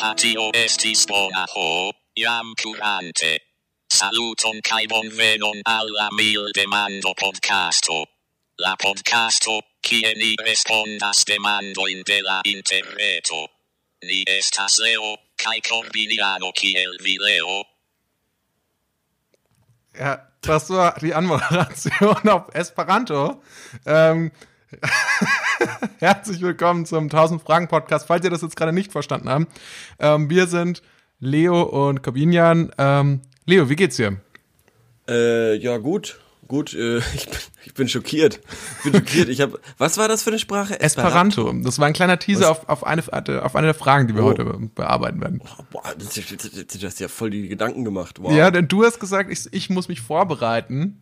hatio estis bona ho, jam curante. Saluton kai bonvenon al la mil demando podcasto. La podcasto, kie ni respondas demandoin de la interreto. Ni estas Leo, kai combiniano kiel vi Leo. Ja, das war die Anmoderation auf Esperanto. Ähm, Herzlich willkommen zum 1000 Fragen Podcast. Falls ihr das jetzt gerade nicht verstanden habt, ähm, wir sind Leo und Corbinian. Ähm, Leo, wie geht's dir? Äh, ja, gut. Gut, äh, ich, bin, ich bin schockiert. Ich bin schockiert. Ich habe, was war das für eine Sprache? Esperanto. Esperanto. Das war ein kleiner Teaser auf, auf, eine, auf eine der Fragen, die wir oh. heute bearbeiten werden. Boah, das, das, das hast ja voll die Gedanken gemacht. Wow. Ja, denn du hast gesagt, ich, ich muss mich vorbereiten.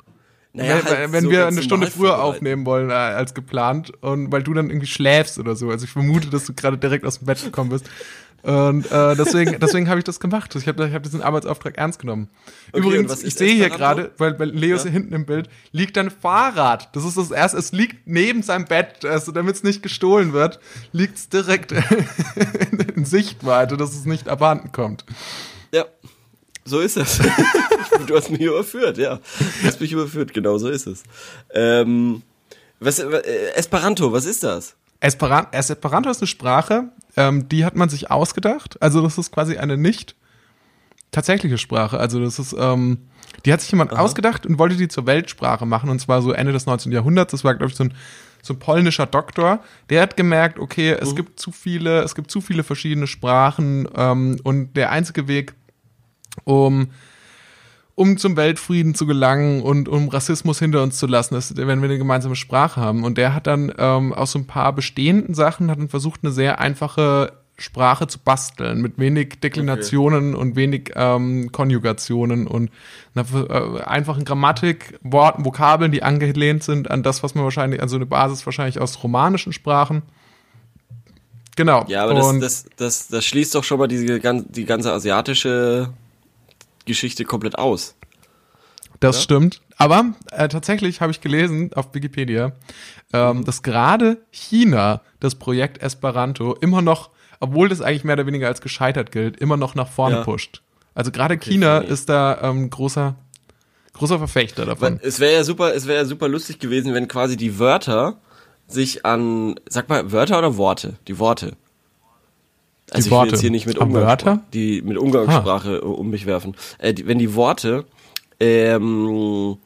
Naja, wenn, halt wenn so wir eine Stunde früher aufnehmen wollen äh, als geplant und weil du dann irgendwie schläfst oder so. Also ich vermute, dass du gerade direkt aus dem Bett gekommen bist. Und äh, deswegen, deswegen habe ich das gemacht. Ich habe ich hab diesen Arbeitsauftrag ernst genommen. Okay, Übrigens, ich sehe hier gerade, weil, weil Leo ist ja. hinten im Bild, liegt ein Fahrrad. Das ist das erste. Es liegt neben seinem Bett, also damit es nicht gestohlen wird, liegt es direkt in, in Sichtweite, dass es nicht abhanden kommt. Ja. So ist es. du hast mich überführt, ja. Du hast mich überführt, genau so ist es. Ähm, was, äh, Esperanto, was ist das? Esperanto, Esperanto ist eine Sprache, ähm, die hat man sich ausgedacht. Also das ist quasi eine nicht tatsächliche Sprache. Also das ist, ähm, die hat sich jemand Aha. ausgedacht und wollte die zur Weltsprache machen. Und zwar so Ende des 19. Jahrhunderts. Das war, glaube ich, so ein, so ein polnischer Doktor. Der hat gemerkt, okay, es mhm. gibt zu viele, es gibt zu viele verschiedene Sprachen ähm, und der einzige Weg, um um zum Weltfrieden zu gelangen und um Rassismus hinter uns zu lassen, ist, wenn wir eine gemeinsame Sprache haben. Und der hat dann ähm, aus so ein paar bestehenden Sachen hat dann versucht, eine sehr einfache Sprache zu basteln, mit wenig Deklinationen okay. und wenig ähm, Konjugationen und einer äh, einfachen Grammatik, Worten, Vokabeln, die angelehnt sind an das, was man wahrscheinlich, also eine Basis wahrscheinlich aus romanischen Sprachen. Genau. Ja, aber das, das, das, das schließt doch schon mal diese, die ganze asiatische Geschichte komplett aus. Das ja? stimmt. Aber äh, tatsächlich habe ich gelesen auf Wikipedia, ähm, mhm. dass gerade China das Projekt Esperanto immer noch, obwohl das eigentlich mehr oder weniger als gescheitert gilt, immer noch nach vorne ja. pusht. Also gerade okay, China ist da ähm, großer großer Verfechter davon. Es wäre ja super, es wäre ja super lustig gewesen, wenn quasi die Wörter sich an, sag mal, Wörter oder Worte? Die Worte. Also ich will jetzt hier nicht mit, Umgangssprache, die, mit Umgangssprache ah. um mich werfen. Äh, die, wenn die Worte ähm,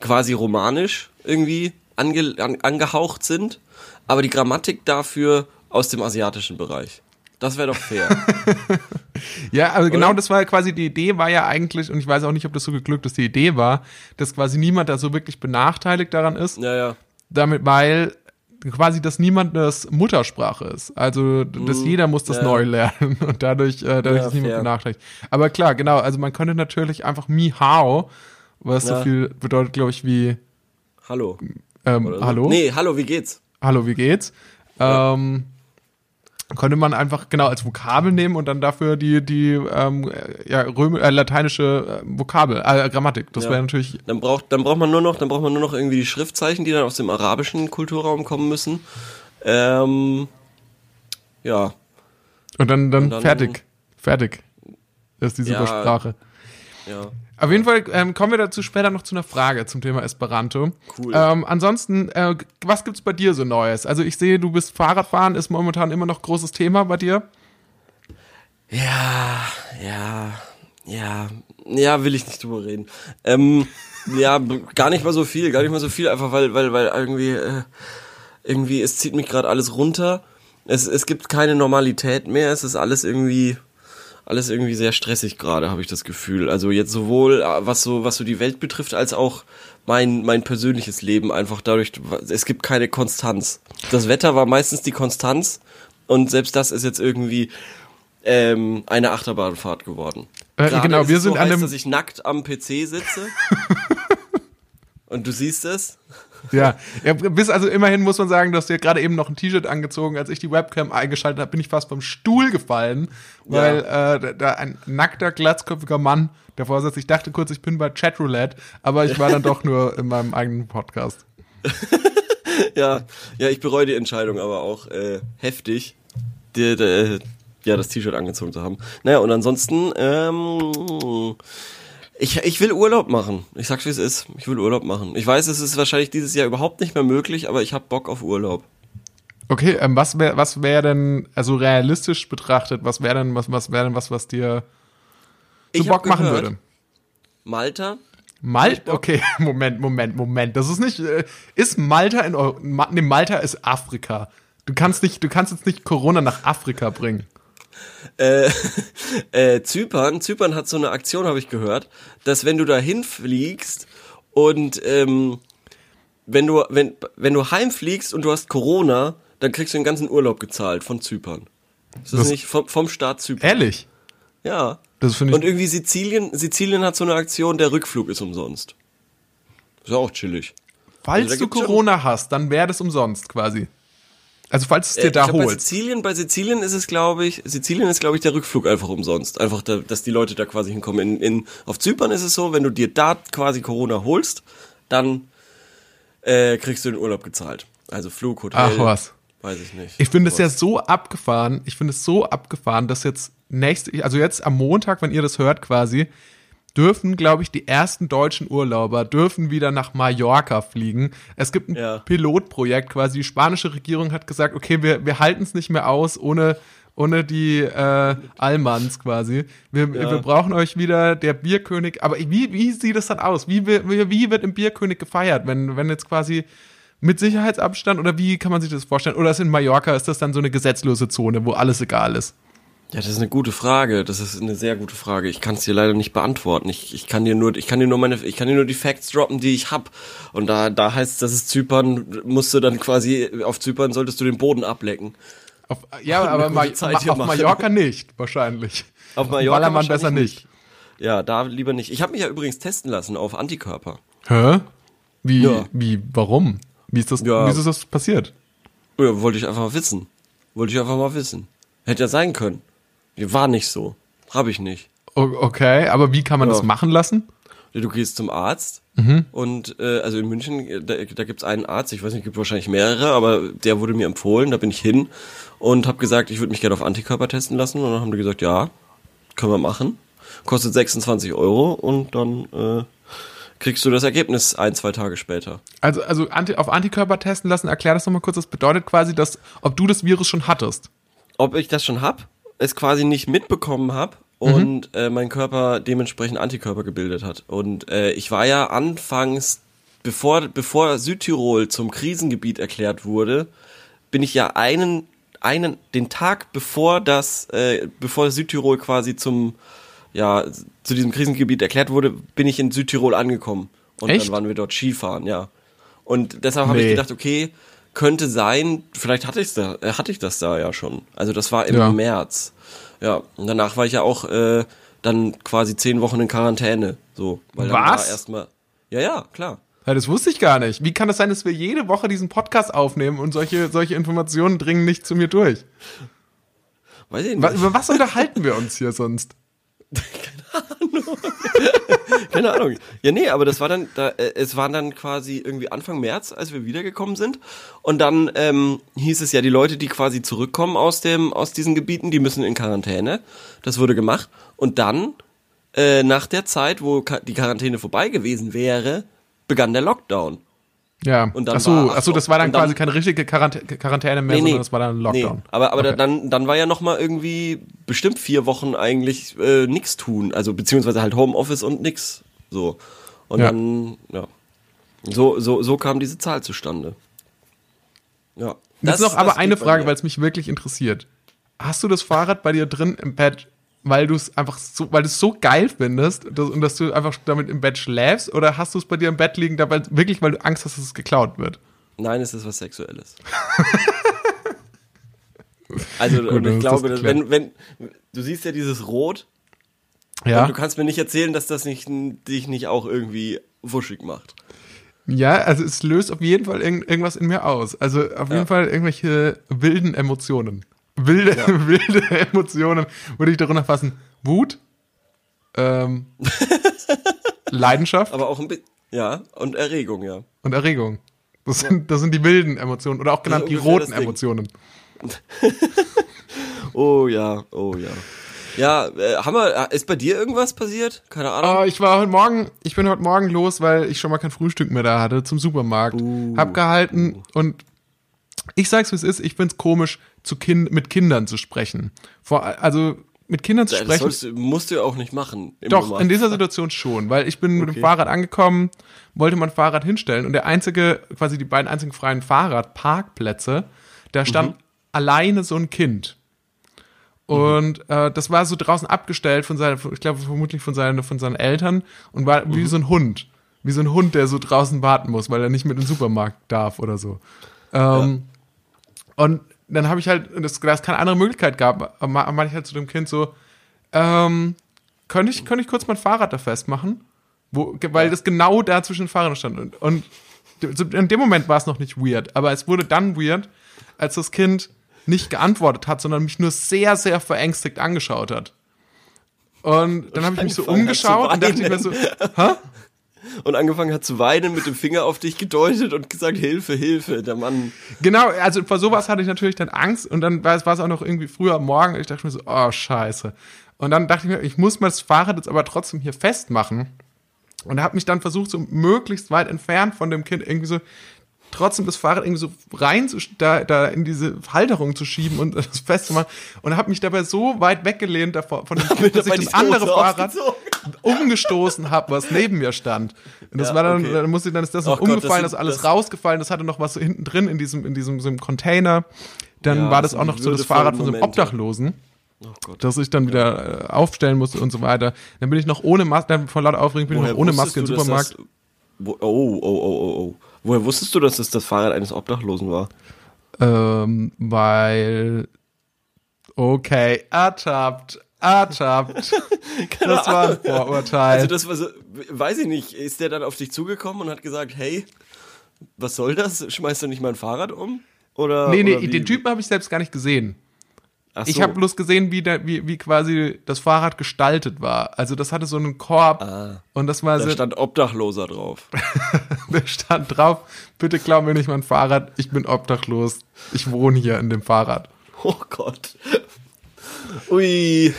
quasi romanisch irgendwie ange, an, angehaucht sind, aber die Grammatik dafür aus dem asiatischen Bereich. Das wäre doch fair. ja, also genau das war quasi die Idee, war ja eigentlich, und ich weiß auch nicht, ob das so geglückt ist, die Idee war, dass quasi niemand da so wirklich benachteiligt daran ist. Ja, ja. Damit, weil quasi, dass niemand das Muttersprache ist. Also, dass mm, jeder muss das ja. neu lernen und dadurch, äh, dadurch ja, ist niemand benachteiligt. Aber klar, genau, also man könnte natürlich einfach Mi Hao, was ja. so viel bedeutet, glaube ich, wie Hallo. Ähm, so. Hallo? Nee, hallo, wie geht's? Hallo, wie geht's? Ähm, konnte man einfach genau als Vokabel nehmen und dann dafür die die ähm, ja Röm äh, lateinische äh, Vokabel äh, Grammatik. Das ja. wäre natürlich dann braucht dann braucht man nur noch dann braucht man nur noch irgendwie die Schriftzeichen die dann aus dem arabischen Kulturraum kommen müssen. Ähm, ja. Und dann dann, und dann fertig. Fertig. Das ist die ja, Sprache ja auf jeden Fall ähm, kommen wir dazu später noch zu einer Frage zum Thema Esperanto. Cool. Ähm, ansonsten, äh, was gibt's bei dir so Neues? Also ich sehe, du bist Fahrradfahren, ist momentan immer noch großes Thema bei dir. Ja, ja, ja, ja, will ich nicht drüber reden. Ähm, ja, gar nicht mal so viel, gar nicht mal so viel, einfach weil, weil, weil irgendwie, äh, irgendwie, es zieht mich gerade alles runter. Es, es gibt keine Normalität mehr, es ist alles irgendwie alles irgendwie sehr stressig gerade, habe ich das Gefühl. Also jetzt sowohl äh, was so was so die Welt betrifft, als auch mein mein persönliches Leben einfach dadurch es gibt keine Konstanz. Das Wetter war meistens die Konstanz und selbst das ist jetzt irgendwie ähm, eine Achterbahnfahrt geworden. Äh, genau, wir sind so an heiß, dem dass ich nackt am PC sitze. und du siehst es. Ja. ja, bis also immerhin muss man sagen, dass du gerade eben noch ein T-Shirt angezogen, als ich die Webcam eingeschaltet habe, bin ich fast vom Stuhl gefallen, weil ja. äh, da ein nackter, glatzköpfiger Mann davor sitzt. Ich dachte kurz, ich bin bei Chatroulette, aber ich war dann doch nur in meinem eigenen Podcast. ja, ja, ich bereue die Entscheidung aber auch äh, heftig. Die, die, ja, das T-Shirt angezogen zu haben. Naja, und ansonsten, ähm, ich, ich will Urlaub machen. Ich sag's wie es ist. Ich will Urlaub machen. Ich weiß, es ist wahrscheinlich dieses Jahr überhaupt nicht mehr möglich, aber ich hab Bock auf Urlaub. Okay, ähm, was wäre was wär denn, also realistisch betrachtet, was wäre denn, was, was wäre denn was, was dir so Ich Bock machen gehört, würde? Malta? Malta, okay, Moment, Moment, Moment. Das ist nicht, äh, ist Malta in Ma, nee, Malta ist Afrika. Du kannst nicht, du kannst jetzt nicht Corona nach Afrika bringen. Äh, äh, Zypern, Zypern hat so eine Aktion, habe ich gehört, dass wenn du da hinfliegst und ähm, wenn du wenn wenn du heimfliegst und du hast Corona, dann kriegst du den ganzen Urlaub gezahlt von Zypern. Ist das, Das- nicht vom, vom Staat Zypern? Ehrlich? Ja. Das finde Und ich. irgendwie Sizilien, Sizilien hat so eine Aktion, der Rückflug ist umsonst. Ist ja auch chillig. Falls also du gibt's schon- Corona hast, dann wäre das umsonst quasi. Also falls es dir Äh, da glaub, bei holst. Sizilien, bei Sizilien ist es, glaube ich, Sizilien ist, glaube ich, der Rückflug einfach umsonst. Einfach, da, dass die Leute da quasi hinkommen. In, in, auf Zypern ist es so, wenn du dir da quasi Corona holst, dann äh, kriegst du den Urlaub gezahlt. Also Flug, Hotel. Ach was. Weiß ich nicht. Ich finde es ja so abgefahren, ich finde es so abgefahren, dass jetzt nächste, also jetzt am Montag, wenn ihr das hört quasi, dürfen, glaube ich, die ersten deutschen Urlauber dürfen wieder nach Mallorca fliegen. Es gibt ein Ja. Pilotprojekt quasi. Die spanische Regierung hat gesagt, okay, wir, wir halten es nicht mehr aus ohne, ohne die äh, Allmanns quasi. Wir, Ja. wir brauchen euch wieder, der Bierkönig. Aber wie, wie sieht es dann aus? Wie, wie, wie wird im Bierkönig gefeiert, wenn, wenn jetzt quasi mit Sicherheitsabstand oder wie kann man sich das vorstellen? Oder ist in Mallorca, ist das dann so eine gesetzlose Zone, wo alles egal ist? Ja, das ist eine gute Frage. Das ist eine sehr gute Frage. Ich kann es dir leider nicht beantworten. Ich, ich kann dir nur, ich kann dir nur meine, ich kann dir nur die Facts droppen, die ich hab. Und da, da heißt es, dass es Zypern musst du dann quasi auf Zypern solltest du den Boden ablecken. Auf, ja, aber Ma hier auf machen. Mallorca nicht, wahrscheinlich. Auf Mallorca Ballermann wahrscheinlich besser nicht. Ja, da lieber nicht. Ich habe mich ja übrigens testen lassen auf Antikörper. Hä? Wie, Ja. wie, warum? Wie ist das, Ja. wie ist das passiert? Ja, wollte ich einfach mal wissen. Wollte ich einfach mal wissen. Hätte ja sein können. War nicht so. Habe ich nicht. Okay, aber wie kann man Ja. das machen lassen? Du gehst zum Arzt Mhm. und äh, also in München, äh, da, da gibt's einen Arzt, ich weiß nicht, gibt wahrscheinlich mehrere, aber der wurde mir empfohlen, da bin ich hin und habe gesagt, ich würde mich gerne auf Antikörper testen lassen und dann haben die gesagt, ja, können wir machen. Kostet 26 Euro und dann äh, kriegst du das Ergebnis ein, zwei Tage später. Also, also Anti auf Antikörper testen lassen, erklär das nochmal kurz. Das bedeutet quasi, dass, ob du das Virus schon hattest. ob ich das schon hab, es quasi nicht mitbekommen hab und äh, mein Körper dementsprechend Antikörper gebildet hat. Und äh, ich war ja anfangs, bevor, bevor Südtirol zum Krisengebiet erklärt wurde, bin ich ja einen, einen, den Tag bevor das, äh, bevor Südtirol quasi zum, ja, zu diesem Krisengebiet erklärt wurde, bin ich in Südtirol angekommen. Und Echt? dann waren wir dort Skifahren, ja. Und deshalb habe Nee. ich gedacht, okay, könnte sein, vielleicht hatte ich's da, äh, hatte ich das da ja schon. Also das war im Ja. März. Ja, und danach war ich ja auch äh, dann quasi zehn Wochen in Quarantäne. So, weil dann Was? war erstmal. Ja, ja, klar. Ja, das wusste ich gar nicht. Wie kann es sein, dass wir jede Woche diesen Podcast aufnehmen und solche, solche Informationen dringen nicht zu mir durch? Weiß ich nicht. Über was unterhalten wir uns hier sonst? Keine Ahnung. Ja, nee, aber das war dann, da, äh, es war dann quasi irgendwie Anfang März, als wir wiedergekommen sind. Und dann ähm, hieß es ja, die Leute, die quasi zurückkommen aus dem, aus diesen Gebieten, die müssen in Quarantäne. Das wurde gemacht. Und dann, äh, nach der Zeit, wo die Quarantäne vorbei gewesen wäre, begann der Lockdown. Ja. Und dann achso, war- achso, das war dann dann- quasi keine richtige Quarantä Quarantäne mehr, sondern das war dann ein Lockdown. Nee, aber aber Okay. dann, dann war ja noch mal irgendwie bestimmt vier Wochen eigentlich äh, nix tun. Also beziehungsweise halt Homeoffice und nix. So. Und Ja. dann, ja. So, so, so kam diese Zahl zustande. Ja. Jetzt noch aber eine Frage, weil es mich wirklich interessiert. Hast du das Fahrrad bei dir drin im Bett, weil du es einfach so, weil du es so geil findest dass, und dass du einfach damit im Bett schläfst oder hast du es bei dir im Bett liegen, dabei wirklich, weil du Angst hast, dass es geklaut wird? Nein, es ist was Sexuelles. also, Gut, dann ich glaube, wenn, wenn, du siehst ja dieses Rot, Ja. du kannst mir nicht erzählen, dass das nicht, dich nicht auch irgendwie wuschig macht. Ja, also es löst auf jeden Fall irgend, irgendwas in mir aus. Also auf jeden Ja. Fall irgendwelche wilden Emotionen. Wilde, wilde Emotionen würde ich darunter fassen. Wut, ähm, Leidenschaft Aber auch ein bisschen, ja, und Erregung, ja. und Erregung. Das sind, das sind die wilden Emotionen oder auch genannt die roten. Emotionen. Oh ja, oh ja. Ja, äh, haben wir, ist bei dir irgendwas passiert? Keine Ahnung. Oh, ich war heute Morgen, ich bin heute Morgen los, weil ich schon mal kein Frühstück mehr da hatte, zum Supermarkt. Uh. Hab gehalten und ich sag's wie es ist, ich find's komisch, zu kind, mit Kindern zu sprechen. Vor, also mit Kindern zu das sprechen. du- musst du ja auch nicht machen. Doch, Normalfall. in dieser Situation schon, weil ich bin mit dem Okay. Fahrrad angekommen, wollte mein Fahrrad hinstellen und der einzige, quasi die beiden einzigen freien Fahrradparkplätze, da stand alleine so ein Kind. Und äh, das war so draußen abgestellt von seinen, ich glaube vermutlich von seinen, von seinen Eltern und war wie so ein Hund. Wie so ein Hund, der so draußen warten muss, weil er nicht mit in den Supermarkt darf oder so. Ähm, Und dann habe ich halt, das, da es keine andere Möglichkeit gab, meinte ich halt zu dem Kind so, ähm, könnte ich, könnte ich kurz mein Fahrrad da festmachen? Wo, weil das genau da zwischen den Fahrrädern stand. Und, und so in dem Moment war es noch nicht weird, aber es wurde dann weird, als das Kind nicht geantwortet hat, sondern mich nur sehr, sehr verängstigt angeschaut hat. Und dann habe ich mich so hat zu umgeschaut und dachte ich mir so, hä? Und angefangen hat zu weinen, mit dem Finger auf dich gedeutet und gesagt, Hilfe, Hilfe, der Mann. Genau, also vor sowas hatte ich natürlich dann Angst und dann war es, war es auch noch irgendwie früher am Morgen und ich dachte mir so, oh scheiße. Und dann dachte ich mir, ich muss mal das Fahrrad jetzt aber trotzdem hier festmachen und habe mich dann versucht, so möglichst weit entfernt von dem Kind irgendwie so trotzdem das Fahrrad irgendwie so rein zu, da, da in diese Halterung zu schieben und das festzumachen und habe mich dabei so weit weggelehnt davor, von dem Kind, dass ich das andere Fahrrad. Umgestoßen habe, was neben mir stand. Und das Ja, war dann, okay. dann musste ich dann ist das noch Ach Gott, das umgefallen, das ist alles das- rausgefallen, das hatte noch was so hinten drin in diesem, in diesem, so einem Container. Dann Ja, war das das auch noch so das Fahrrad von so einem. Obdachlosen, Oh Gott. das ich dann wieder äh, aufstellen musste und so weiter. Dann bin ich noch ohne Maske, dann vor lauter Aufregung bin ich noch ohne Maske im dass Supermarkt. Das, wo, oh, oh, oh, oh, oh. Woher wusstest du, dass es das Fahrrad eines Obdachlosen war? Ähm, weil, okay, ertappt, ertappt. das war ein Vorurteil. Also das war so, weiß ich nicht, ist der dann auf dich zugekommen und hat gesagt, hey, was soll das? Schmeißt du nicht mein Fahrrad um? Oder, nee, nee, oder den Typen habe ich selbst gar nicht gesehen. Ach Ich so. habe bloß gesehen, wie, der, wie, wie quasi das Fahrrad gestaltet war. Also das hatte so einen Korb und das war da so, stand Obdachloser drauf. da stand drauf, bitte klau mir nicht mein Fahrrad, ich bin obdachlos, ich wohne hier in dem Fahrrad. Oh Gott. Ui.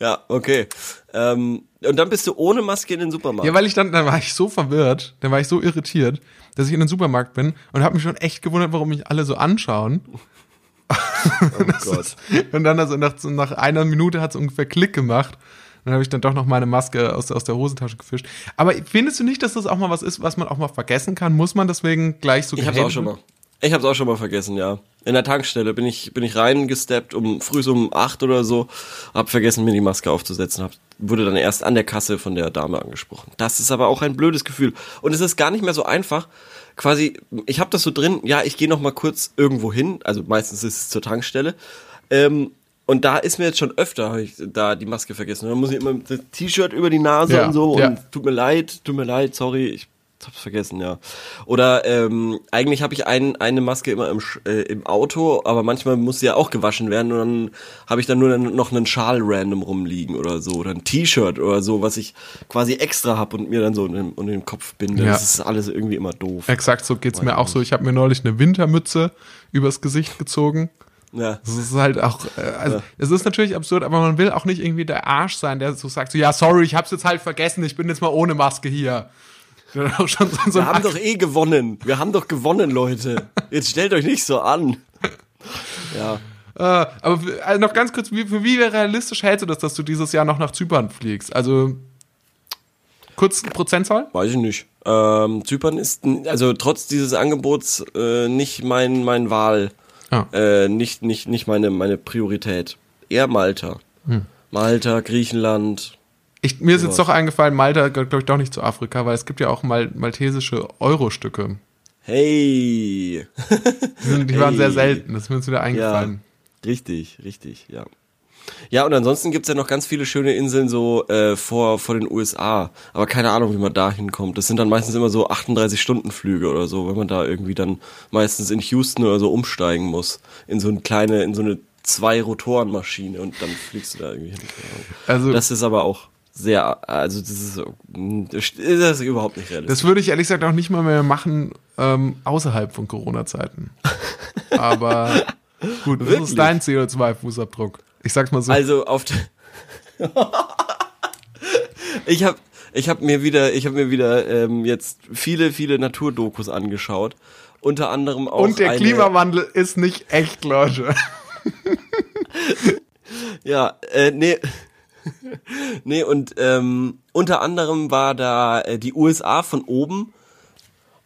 Ja, okay. Ähm, und dann bist du ohne Maske in den Supermarkt. Ja, weil ich dann, dann war ich so verwirrt, dann war ich so irritiert, dass ich in den Supermarkt bin und habe mich schon echt gewundert, warum mich alle so anschauen. oh Gott. Und dann also nach, nach einer Minute hat es ungefähr Klick gemacht. Dann habe ich dann doch noch meine Maske aus, aus der Hosentasche gefischt. Aber findest du nicht, dass das auch mal was ist, was man auch mal vergessen kann? Muss man deswegen gleich so Ich hab's auch schon mal. Ich hab's auch schon mal vergessen, ja. In der Tankstelle bin ich, bin ich reingesteppt um früh so um acht oder so, hab vergessen, mir die Maske aufzusetzen, hab, wurde dann erst an der Kasse von der Dame angesprochen. Das ist aber auch ein blödes Gefühl. Und es ist gar nicht mehr so einfach. Quasi, ich hab das so drin, ja, ich gehe noch mal kurz irgendwo hin, also meistens ist es zur Tankstelle. Ähm, und da ist mir jetzt schon öfter hab ich da die Maske vergessen. Dann muss ich immer mit dem T-Shirt über die Nase Ja, und so ja. und tut mir leid, tut mir leid, sorry, ich hab's vergessen, ja. Oder ähm, eigentlich habe ich ein, eine Maske immer im, äh, im Auto, aber manchmal muss sie ja auch gewaschen werden und dann habe ich dann nur noch einen Schal random rumliegen oder so oder ein T-Shirt oder so, was ich quasi extra hab und mir dann so in den, in den Kopf binde. Ja. Das ist alles irgendwie immer doof. Exakt, so geht's mir auch so. Ich habe mir neulich eine Wintermütze übers Gesicht gezogen. Ja. Das ist halt auch, äh, also es ist natürlich absurd, aber man will auch nicht irgendwie der Arsch sein, der so sagt, so, ja, sorry, ich hab's jetzt halt vergessen, ich bin jetzt mal ohne Maske hier. Wir haben doch eh gewonnen. Wir haben doch gewonnen, Leute. Jetzt stellt euch nicht so an. Ja. Äh, aber also noch ganz kurz, wie, für wie realistisch hältst du das, dass du dieses Jahr noch nach Zypern fliegst? Also kurz Prozentzahl? Weiß ich nicht. Ähm, Zypern ist, also trotz dieses Angebots, äh, nicht mein, mein Wahl, Ja. äh, nicht, nicht, nicht meine, meine Priorität. Eher Malta. Malta, Griechenland. Ich, mir ist jetzt doch eingefallen, Malta gehört, glaube ich, doch nicht zu Afrika, weil es gibt ja auch mal maltesische Euro-Stücke. Hey! Die, sind, die waren Hey. sehr selten, das ist mir jetzt wieder ja, eingefallen. richtig, richtig, ja. Ja, und ansonsten gibt's ja noch ganz viele schöne Inseln so äh, vor, vor den USA. Aber keine Ahnung, wie man da hinkommt. Das sind dann meistens immer so 38-Stunden-Flüge oder so, wenn man da irgendwie dann meistens in Houston oder so umsteigen muss. In so eine kleine, in so eine Zwei-Rotoren-Maschine und dann fliegst du da irgendwie hin. Also Das ist aber auch sehr, also das ist, so- das ist überhaupt nicht realistisch. Das würde ich ehrlich gesagt auch nicht mal mehr machen ähm, außerhalb von Corona-Zeiten. Aber Gut, das Wirklich? ist dein CO2-Fußabdruck. Ich sag's mal so. Also auf der Ich habe ich hab mir wieder ich habe mir wieder ähm, jetzt viele viele Naturdokus angeschaut. Unter anderem auch Und der Klimawandel ist nicht echt, Leute. Ja, äh, nee. nee, und ähm, unter anderem war da äh, die USA von oben.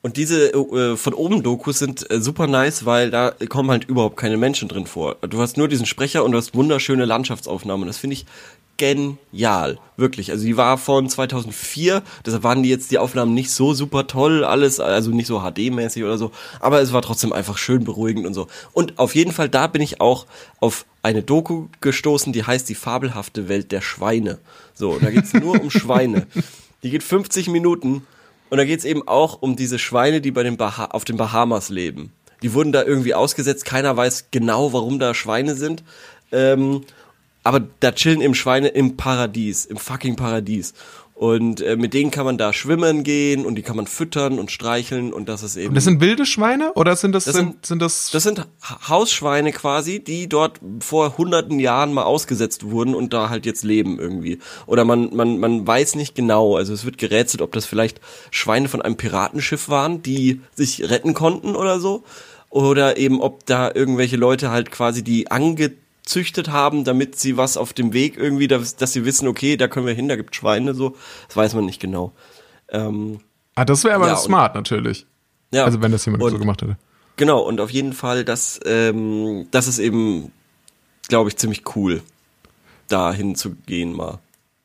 Und diese äh, von oben Dokus sind äh, super nice, weil da kommen halt überhaupt keine Menschen drin vor. Du hast nur diesen Sprecher und du hast wunderschöne Landschaftsaufnahmen. Das finde ich genial, wirklich. Also die war von 2004, deshalb waren die jetzt die Aufnahmen nicht so super toll, alles, also nicht so HD-mäßig oder so, aber es war trotzdem einfach schön beruhigend und so. Und auf jeden Fall, da bin ich auch auf eine Doku gestoßen, die heißt Die fabelhafte Welt der Schweine. So, da geht's nur um Schweine. Die geht 50 Minuten und da geht's eben auch um diese Schweine, die bei den Baha auf den Bahamas leben. Die wurden da irgendwie ausgesetzt, keiner weiß genau, warum da Schweine sind. Ähm, aber da chillen eben Schweine im Paradies, im fucking Paradies. Und äh, mit denen kann man da schwimmen gehen und die kann man füttern und streicheln und das ist eben. Das sind wilde Schweine oder sind das, Das sind, sind- sind das, Das sind Ha- Hausschweine quasi, die dort vor hunderten Jahren mal ausgesetzt wurden und da halt jetzt leben irgendwie. Oder man, man, man weiß nicht genau, also es wird gerätselt, ob das vielleicht Schweine von einem Piratenschiff waren, die sich retten konnten oder so. Oder eben ob da irgendwelche Leute halt quasi die angezüchtet haben, damit sie was auf dem Weg irgendwie, dass, dass sie wissen, okay, da können wir hin, da gibt Schweine so. Das weiß man nicht genau. Ähm, ah, das wäre aber Ja, und- smart natürlich. ja. Also wenn das jemand Und- so gemacht hätte. Genau, und auf jeden Fall, das, ähm, das ist eben, glaube ich, ziemlich cool, da hinzugehen mal.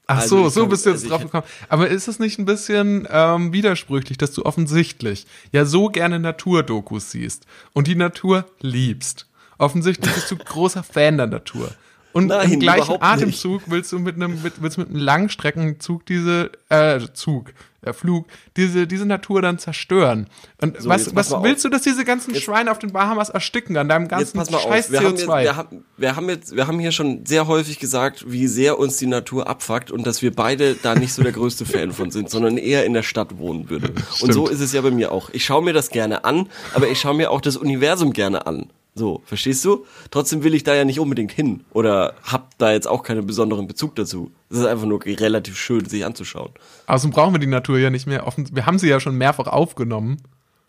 Ach Also so, so bist du jetzt also drauf gekommen. Aber ist es nicht ein bisschen ähm, widersprüchlich, dass du offensichtlich ja so gerne Naturdokus siehst und die Natur liebst? Offensichtlich bist du großer Fan der Natur. Und Nein, im gleichen Atemzug willst du mit einem mit, willst mit einem Langstreckenzug diese äh, Zug, äh, Flug diese diese Natur dann zerstören. Und So, was jetzt was willst du, dass diese ganzen Schweine auf den Bahamas ersticken an deinem Jetzt ganzen pass mal Scheiß auf, wir haben, jetzt, CO2? wir, haben, wir haben jetzt, wir haben hier schon sehr häufig gesagt, wie sehr uns die Natur abfuckt und dass wir beide da nicht so der größte Fan von sind, sondern eher in der Stadt wohnen würden. Und so ist es ja bei mir auch. Ich schaue mir das gerne an, aber ich schaue mir auch das Universum gerne an. So, verstehst du? Trotzdem will ich da ja nicht unbedingt hin oder hab da jetzt auch keinen besonderen Bezug dazu. Es ist einfach nur relativ schön, sich anzuschauen. Außerdem brauchen wir die Natur ja nicht mehr offen. Wir haben sie ja schon mehrfach aufgenommen.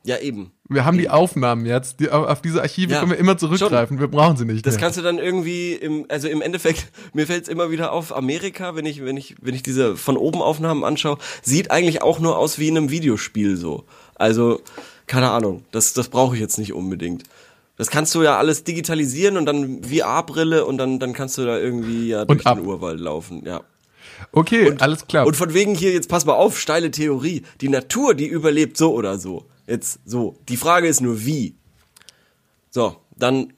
Ja, eben. Wir haben die Aufnahmen jetzt. Die, auf diese Archive Ja, können wir immer zurückgreifen. Wir brauchen sie nicht Das mehr. kannst du dann irgendwie im, also im Endeffekt, mir fällt es immer wieder auf, Amerika, wenn ich, wenn ich, wenn ich diese von oben Aufnahmen anschaue, sieht eigentlich auch nur aus wie in einem Videospiel so. Also, keine Ahnung, das, das brauche ich jetzt nicht unbedingt. Das kannst du ja alles digitalisieren und dann VR-Brille und dann, dann kannst du da irgendwie ja durch den Urwald laufen, ja. okay, alles klar. Und von wegen hier, jetzt pass mal auf, steile Theorie. Die Natur, die überlebt so oder so. Jetzt so. Die Frage ist nur wie. So, dann,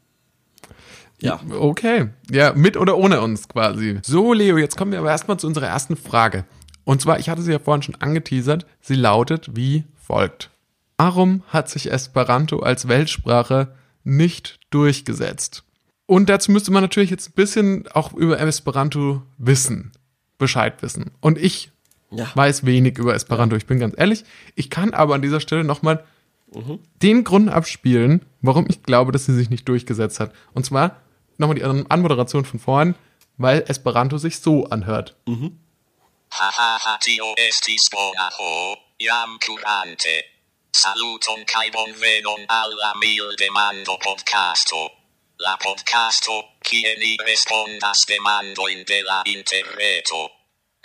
ja. okay. Ja, mit oder ohne uns quasi. So, Leo, jetzt kommen wir aber erstmal zu unserer ersten Frage. Und zwar, ich hatte sie ja vorhin schon angeteasert. Sie lautet wie folgt. Warum hat sich Esperanto als Weltsprache nicht durchgesetzt? Und dazu müsste man natürlich jetzt ein bisschen auch über Esperanto wissen, Bescheid wissen. Und ich Ja. weiß wenig über Esperanto, ich bin ganz ehrlich. Ich kann aber an dieser Stelle nochmal den Grund abspielen, warum ich glaube, dass sie sich nicht durchgesetzt hat. Und zwar nochmal die An- Anmoderation von vorhin, weil Esperanto sich so anhört. Hahaha tio estis bona ho, jam curante. Saluton kai bonvenon al la mil demando podcasto. La podcasto, kie ni respondas demandoin de la interreto.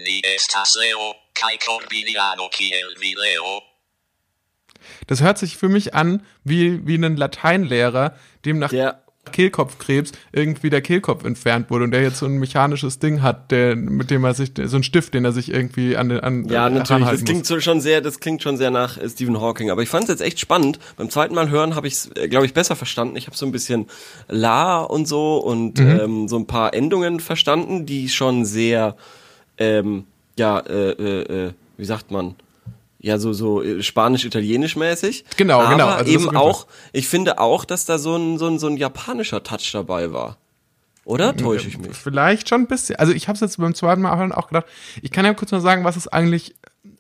Ni estas Leo, kai Corbiniano kiel vi Leo. Das hört sich für mich an wie, wie ein Lateinlehrer, dem nach Der, Kehlkopfkrebs irgendwie der Kehlkopf entfernt wurde und der jetzt so ein mechanisches Ding hat, der, mit dem er sich, so ein Stift, den er sich irgendwie an, den- an ja, äh, natürlich, das klingt muss. schon sehr, das klingt schon sehr nach äh, Stephen Hawking, aber ich fand es jetzt echt spannend. Beim zweiten Mal hören habe ich es, glaube ich, besser verstanden. Ich habe so ein bisschen La und so und Mhm. ähm, so ein paar Endungen verstanden, die schon sehr, ähm, ja, äh, äh, äh, wie sagt man? Ja, so, so äh, spanisch-italienisch mäßig. Genau, aber genau, also eben auch, ich finde auch, dass da so ein, so ein, so ein japanischer Touch dabei war. Oder täusche ich mich? Vielleicht schon ein bisschen. Also ich habe es jetzt beim zweiten Mal auch gedacht. Ich kann ja kurz mal sagen, was es eigentlich,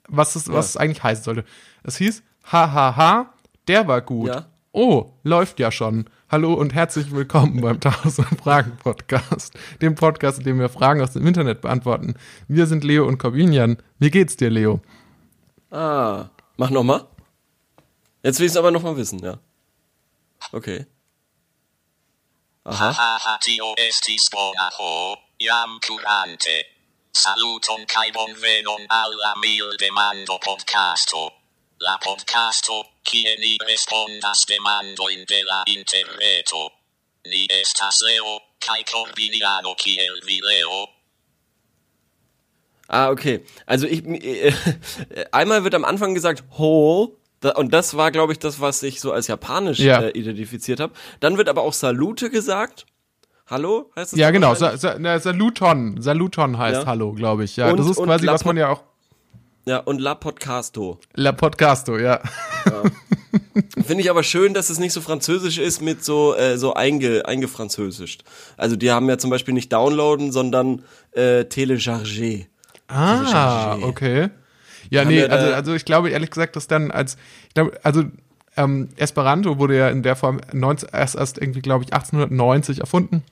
was es, was es eigentlich heißen sollte. Es hieß, hahaha, der war gut. Ja. Oh, läuft ja schon. Hallo und herzlich willkommen beim 1000 Fragen Podcast, dem Podcast, in dem wir Fragen aus dem Internet beantworten. Wir sind Leo und Corbinian. Wie geht's dir, Leo? Ah, mach nochmal. Jetzt will ich es aber nochmal wissen, ja. Okay. Aha. Hahatio estis bona ho, jam curante. Saluton kai bonvenon al la mil demando podcasto. La podcasto, kie ni respondas demandojn de la interreto. Ni estas Leo, kai Corbiniano kiel vi Leo. Ah, okay. Also ich äh, einmal wird am Anfang gesagt ho und das war glaube ich das, was ich so als japanisch Ja. äh, identifiziert habe. Dann wird aber auch Salute gesagt. Hallo heißt das? Ja, genau. Sa? Sa na, Saluton. Saluton heißt Ja. Hallo, glaube ich. Ja, Und- das ist quasi, was man ja auch. Ja, und La Podcasto. La Podcasto, ja. Finde ich aber schön, dass es nicht so französisch ist mit so äh, so einge, eingefranzösischt. Also die haben ja zum Beispiel nicht downloaden, sondern äh, télécharger. Ah, okay. Ja, Haben nee, also, also ich glaube ehrlich gesagt, dass dann als, ich glaube, also ähm, Esperanto wurde ja in der Form 19, erst, erst irgendwie, glaube ich, 1890 erfunden.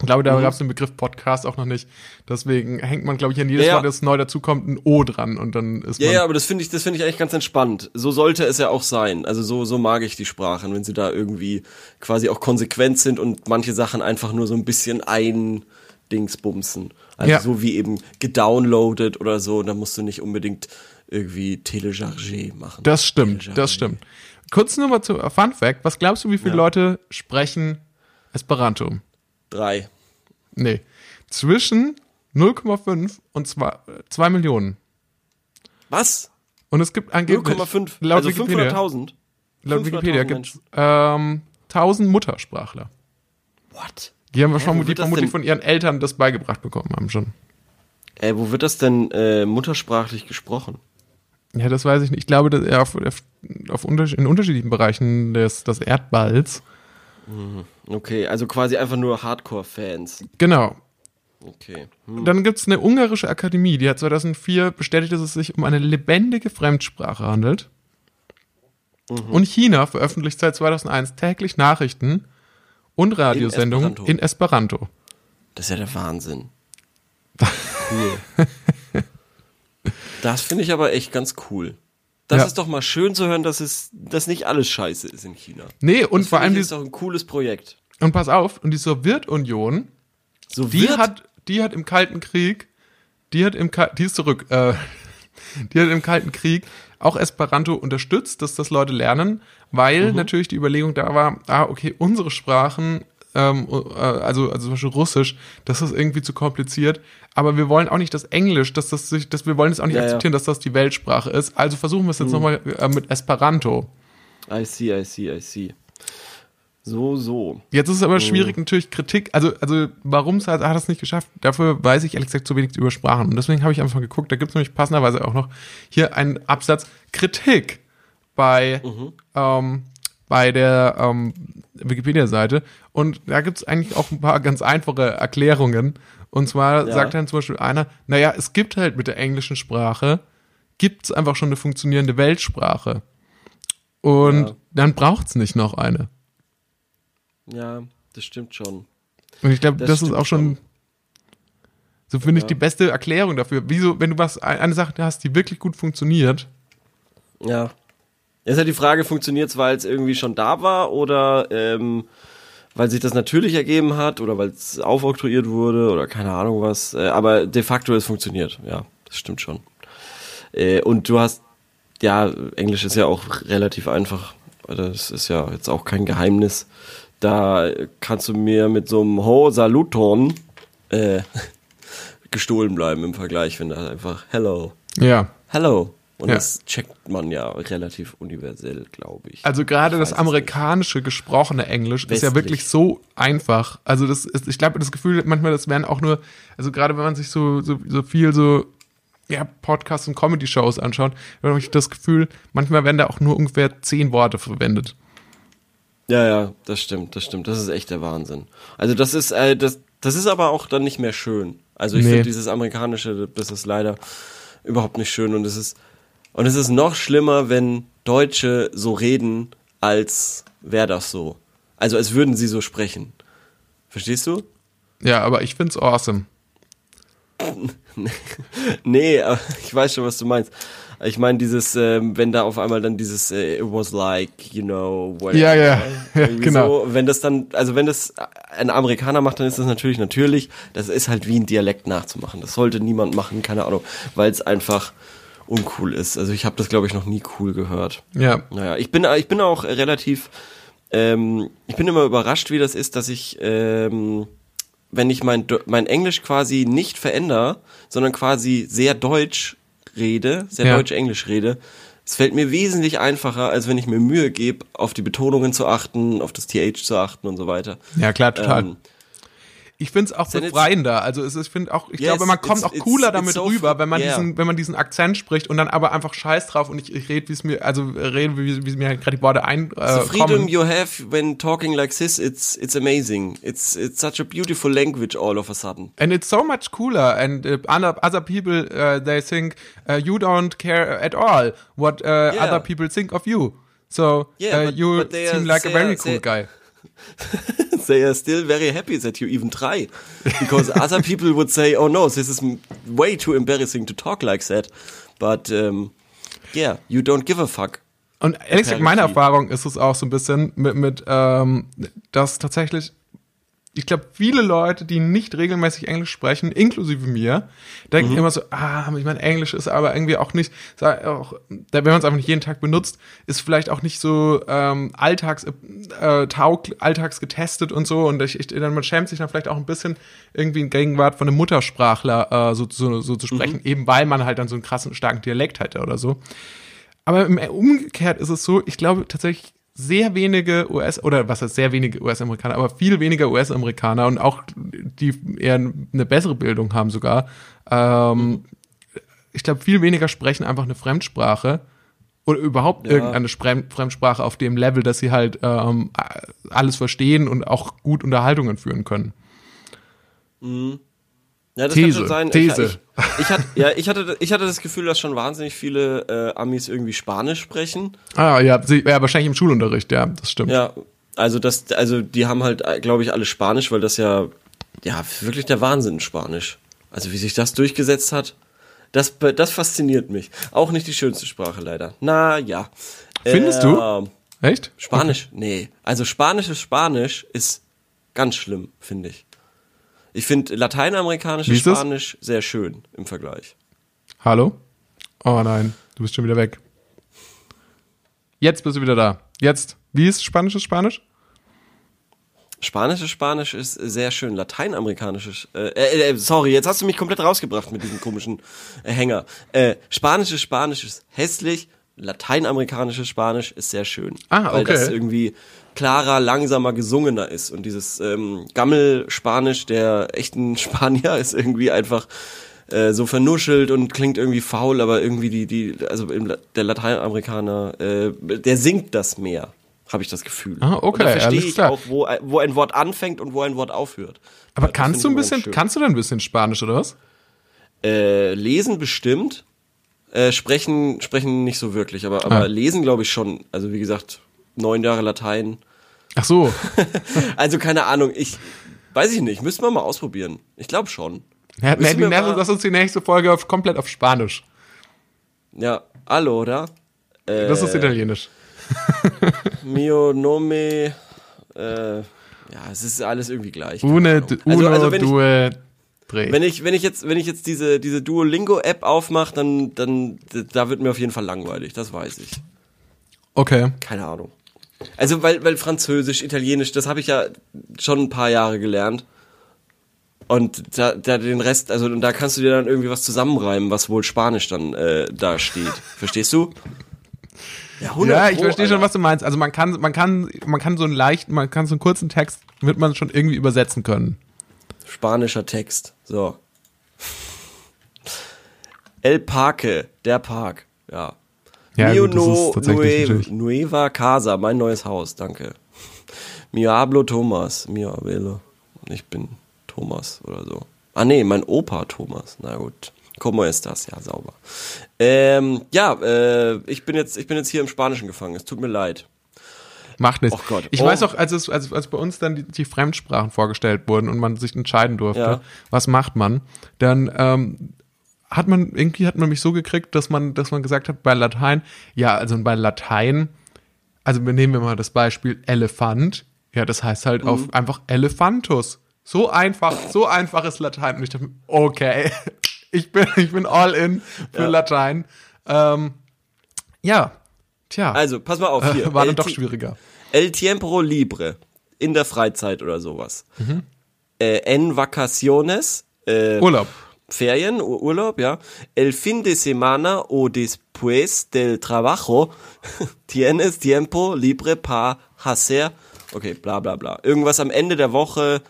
Ich glaube, Mhm. da gab es den Begriff Podcast auch noch nicht. Deswegen hängt man, glaube ich, an jedes Ja, ja. Mal, das neu dazukommt, ein O dran und dann ist Ja, man. ja, aber das finde ich, das finde ich eigentlich ganz entspannt. So sollte es ja auch sein. Also so, so mag ich die Sprachen, wenn sie da irgendwie quasi auch konsequent sind und manche Sachen einfach nur so ein bisschen ein Dingsbumsen. Also Ja. so wie eben gedownloadet oder so, da musst du nicht unbedingt irgendwie télécharger machen. Das stimmt, Télécharger. das stimmt. Kurz nur mal zu äh, Fun Fact. Was glaubst du, wie viele Ja. Leute sprechen Esperanto? Drei. Nee. Zwischen 0,5 und 2, 2 Millionen. Was? Und es gibt angeblich 0,5. laut Also Wikipedia, 500.000. laut 500.000 Wikipedia gibt es ähm, 1000 Muttersprachler. What? Die haben wird das vermutlich von ihren Eltern das beigebracht bekommen haben schon. Ey, wo wird das denn äh, muttersprachlich gesprochen? Ja, das weiß ich nicht. Ich glaube, dass er auf, auf, auf unterschied- in unterschiedlichen Bereichen des, des Erdballs. Okay, also quasi einfach nur Hardcore-Fans. Genau. Okay. Hm. Dann gibt es eine ungarische Akademie, die hat 2004 bestätigt, dass es sich um eine lebendige Fremdsprache handelt. Mhm. Und China veröffentlicht seit 2001 täglich Nachrichten und Radiosendungen Esperanto. in Esperanto. Das ist ja der Wahnsinn. Cool. das finde ich aber echt ganz cool. Das Ja. ist doch mal schön zu hören, dass es, dass nicht alles scheiße ist in China. Nee, und Das vor allem, die, ist doch ein cooles Projekt. und pass auf, und die Sowjetunion, So die hat, die hat im Kalten Krieg, die hat im, Ka- die ist zurück, äh, die hat im Kalten Krieg auch Esperanto unterstützt, dass das Leute lernen, weil Mhm. natürlich die Überlegung da war, ah, okay, unsere Sprachen, ähm, äh, also, also zum Beispiel Russisch, das ist irgendwie zu kompliziert, aber wir wollen auch nicht das Englisch, dass das sich, dass wir wollen es auch nicht Ja, ja. akzeptieren, dass das die Weltsprache ist, also versuchen wir es jetzt Mhm. nochmal äh, mit Esperanto. I see, I see, I see. So, so. Jetzt ist es aber schwierig, natürlich Kritik, also, also warum es halt, hat es nicht geschafft, dafür weiß ich ehrlich gesagt zu wenig über Sprachen. Und deswegen habe ich einfach geguckt, da gibt es nämlich passenderweise auch noch hier einen Absatz Kritik bei, ähm, bei der ähm, Wikipedia-Seite. Und da gibt es eigentlich auch ein paar ganz einfache Erklärungen. Und zwar Ja. sagt dann zum Beispiel einer, naja, es gibt halt mit der englischen Sprache, gibt es einfach schon eine funktionierende Weltsprache. Und Ja. dann braucht es nicht noch eine. Ja, das stimmt schon. Und ich glaube, Das das, ist auch schon, schon. so finde ich Ja. die beste Erklärung dafür. Wieso, wenn du was, eine Sache hast, die wirklich gut funktioniert, Ja. Jetzt halt die Frage, funktioniert es, weil es irgendwie schon da war oder ähm, weil sich das natürlich ergeben hat oder weil es aufoktroyiert wurde oder keine Ahnung was. Äh, aber de facto es funktioniert. Ja, das stimmt schon. Äh, und du hast, ja, Englisch ist ja auch relativ einfach. Das ist ja jetzt auch kein Geheimnis. Da kannst du mir mit so einem Ho Saluton äh, gestohlen bleiben im Vergleich, wenn da einfach Hello ja. Hello. Und Ja. das checkt man ja relativ universell, glaube ich. Also gerade Ich das amerikanische gesprochene Englisch ist ja Westlich. wirklich so einfach. Also das ist, ich glaube, das Gefühl manchmal, das wären auch nur, also gerade wenn man sich so, so, so viel so, ja, Podcasts und Comedy-Shows anschaut, habe ich das Gefühl, manchmal werden da auch nur ungefähr zehn Worte verwendet. Ja, ja, das stimmt, das stimmt. Das ist echt der Wahnsinn. Also das ist, äh, das, das ist aber auch dann nicht mehr schön. Also ich Nee. finde dieses amerikanische, das ist leider überhaupt nicht schön und es ist und es ist noch schlimmer, wenn Deutsche so reden, als wäre das so. Also als würden sie so sprechen. Verstehst du? Ja, aber ich find's awesome. nee, aber ich weiß schon, was du meinst. Ich meine, dieses, ähm, wenn da auf einmal dann dieses äh, It was like, you know, whatever, Ja, ja, ja, genau. So, wenn das dann, also wenn das ein Amerikaner macht, dann ist das natürlich natürlich. Das ist halt wie ein Dialekt nachzumachen. Das sollte niemand machen, keine Ahnung, weil es einfach uncool ist. Also ich habe das, glaube ich, noch nie cool gehört. Ja. Naja, ich bin, ich bin auch relativ, ähm, ich bin immer überrascht, wie das ist, dass ich, ähm, wenn ich mein, mein Englisch quasi nicht verändere, sondern quasi sehr deutsch rede, sehr Ja. deutsch-englisch rede, es fällt mir wesentlich einfacher, als wenn ich mir Mühe gebe, auf die Betonungen zu achten, auf das TH zu achten und so weiter. Ja, klar, total. Ähm, ich find's auch Denn it's- befreiender. Also es ist, ich finde auch, ich Yes, glaube, man kommt it's- auch it's- cooler it's damit so rüber, wenn man yeah. diesen, wenn man diesen Akzent spricht und dann aber einfach Scheiß drauf und ich, ich rede, wie es mir, also rede, wie, wie mir halt gerade die Worte ein, äh, The freedom kommen. you have when talking like this, it's it's amazing. It's it's such a beautiful language all of a sudden. And it's so much cooler. And uh, other, people, uh, they think uh, you don't care at all what uh, Yeah. other people think of you. So Yeah, uh, but- you but they are- seem like a very are- cool guy. they are still very happy that you even try. Because other people would say, oh no, this is way too embarrassing to talk like that. But um, yeah, you don't give a fuck. Und ehrlich gesagt, meine. Erfahrung ist es auch so ein bisschen mit, mit ähm, dass tatsächlich, ich glaube, viele Leute, die nicht regelmäßig Englisch sprechen, inklusive mir, denken immer so, ah, ich meine, Englisch ist aber irgendwie auch nicht, auch, wenn man es einfach nicht jeden Tag benutzt, ist vielleicht auch nicht so ähm, alltags, äh, taug, alltags getestet und so. Und ich, ich, dann, man schämt sich dann vielleicht auch ein bisschen irgendwie in Gegenwart von einem Muttersprachler äh, so, so, so zu sprechen, eben weil man halt dann so einen krassen, starken Dialekt hätte oder so. Aber im umgekehrt ist es so, ich glaube tatsächlich sehr wenige US oder was heißt sehr wenige US-Amerikaner, aber viel weniger US-Amerikaner und auch die eher eine bessere Bildung haben sogar. Ähm, ich glaube, viel weniger sprechen einfach eine Fremdsprache oder überhaupt Ja. irgendeine Sprem- Fremdsprache auf dem Level, dass sie halt ähm, alles verstehen und auch gut Unterhaltungen führen können. Ja, das These, kann schon sein. These. Ich, ich, ich, hatte, ja, ich, hatte, ich hatte das Gefühl, dass schon wahnsinnig viele äh, Amis irgendwie Spanisch sprechen. Ah, ja, sie, ja, wahrscheinlich im Schulunterricht, ja, das stimmt. Ja, also das, also die haben halt, glaube ich, alle Spanisch, weil das ja, ja, wirklich der Wahnsinn Spanisch. Also wie sich das durchgesetzt hat, das, das fasziniert mich. Auch nicht die schönste Sprache leider. Na ja. Findest du? Ähm, Echt? Spanisch? Nee. Also spanisches Spanisch ist ganz schlimm, finde ich. Ich finde lateinamerikanisches? Spanisch sehr schön im Vergleich. Hallo? Oh nein, du bist schon wieder weg. Jetzt bist du wieder da. Jetzt. Wie ist spanisches Spanisch? Spanisches Spanisch ist sehr schön. Lateinamerikanisches, äh, äh, äh, sorry, jetzt hast du mich komplett rausgebracht mit diesem komischen äh, Hänger. Äh, Spanisches Spanisch ist hässlich, lateinamerikanisches Spanisch ist sehr schön. Ah, Weil okay. das irgendwie klarer, langsamer, gesungener ist. Und dieses ähm, Gammel-Spanisch der echten Spanier ist irgendwie einfach äh, so vernuschelt und klingt irgendwie faul, aber irgendwie die, die, also im der Lateinamerikaner, äh, der singt das mehr, habe ich das Gefühl. Ah, okay, und da verstehe ich klar. auch, wo, wo ein Wort anfängt und wo ein Wort aufhört. Aber Das kannst du ein bisschen, kannst du denn ein bisschen Spanisch oder was? Äh, lesen bestimmt, äh, sprechen, sprechen nicht so wirklich, aber, aber Ah. lesen glaube ich schon. Also wie gesagt, neun Jahre Latein. Ach so. Also keine Ahnung, ich weiß ich nicht, müssten wir mal ausprobieren. Ich glaube schon. Ja, nee, Müssen die mal- lass uns die nächste Folge auf, komplett auf Spanisch. Ja, allora. Äh, Das ist Italienisch. Mio nome. Äh, ja, es ist alles irgendwie gleich. Une, Ahnung. uno, also, also due, tre. Wenn ich, wenn ich jetzt, wenn ich jetzt diese, diese Duolingo-App aufmache, dann, dann, da wird mir auf jeden Fall langweilig, das weiß ich. Okay. Keine Ahnung. Also, weil, weil Französisch, Italienisch, das habe ich ja schon ein paar Jahre gelernt. Und da, da den Rest, also und da kannst du dir dann irgendwie was zusammenreimen, was wohl Spanisch dann äh, da steht. Verstehst du? Ja, 100 Ja, ich verstehe schon, was du meinst. Also man kann, man kann, man kann so einen leichten, man kann so einen kurzen Text, wird man schon irgendwie übersetzen können. Spanischer Text. So. El Parque, der Park. Ja. Ja, Mio no, nue. Nueva Casa, mein neues Haus, danke. Mio hablo Thomas, mio hablo. Ich bin Thomas oder so. Ah nee, mein Opa Thomas. Na gut. Como ist das? Ja, sauber. Ähm, ja, äh, ich bin jetzt, ich bin jetzt hier im Spanischen gefangen. Es tut mir leid. Macht nichts. Oh Gott. Ich Oh. weiß auch, als es, als, als bei uns dann die, die Fremdsprachen vorgestellt wurden und man sich entscheiden durfte, Ja. was macht man, dann ähm, hat man, irgendwie hat man mich so gekriegt, dass man, dass man gesagt hat, bei Latein, ja, also bei Latein, also wir nehmen wir mal das Beispiel Elefant, ja, das heißt halt auf Mhm. einfach Elephantus. So einfach, so einfach ist Latein. Und ich dachte, okay, ich bin, ich bin all in für Ja. Latein. Ähm, ja, tja, Also, pass mal auf hier. war dann doch schwieriger. El tiempo libre. In der Freizeit oder sowas. Mhm. Äh, en vacaciones. Äh, Urlaub. Ferien, Ur- Urlaub, ja. El fin de semana o después del trabajo tienes tiempo libre para hacer. Okay, bla bla bla. Irgendwas am Ende der Woche,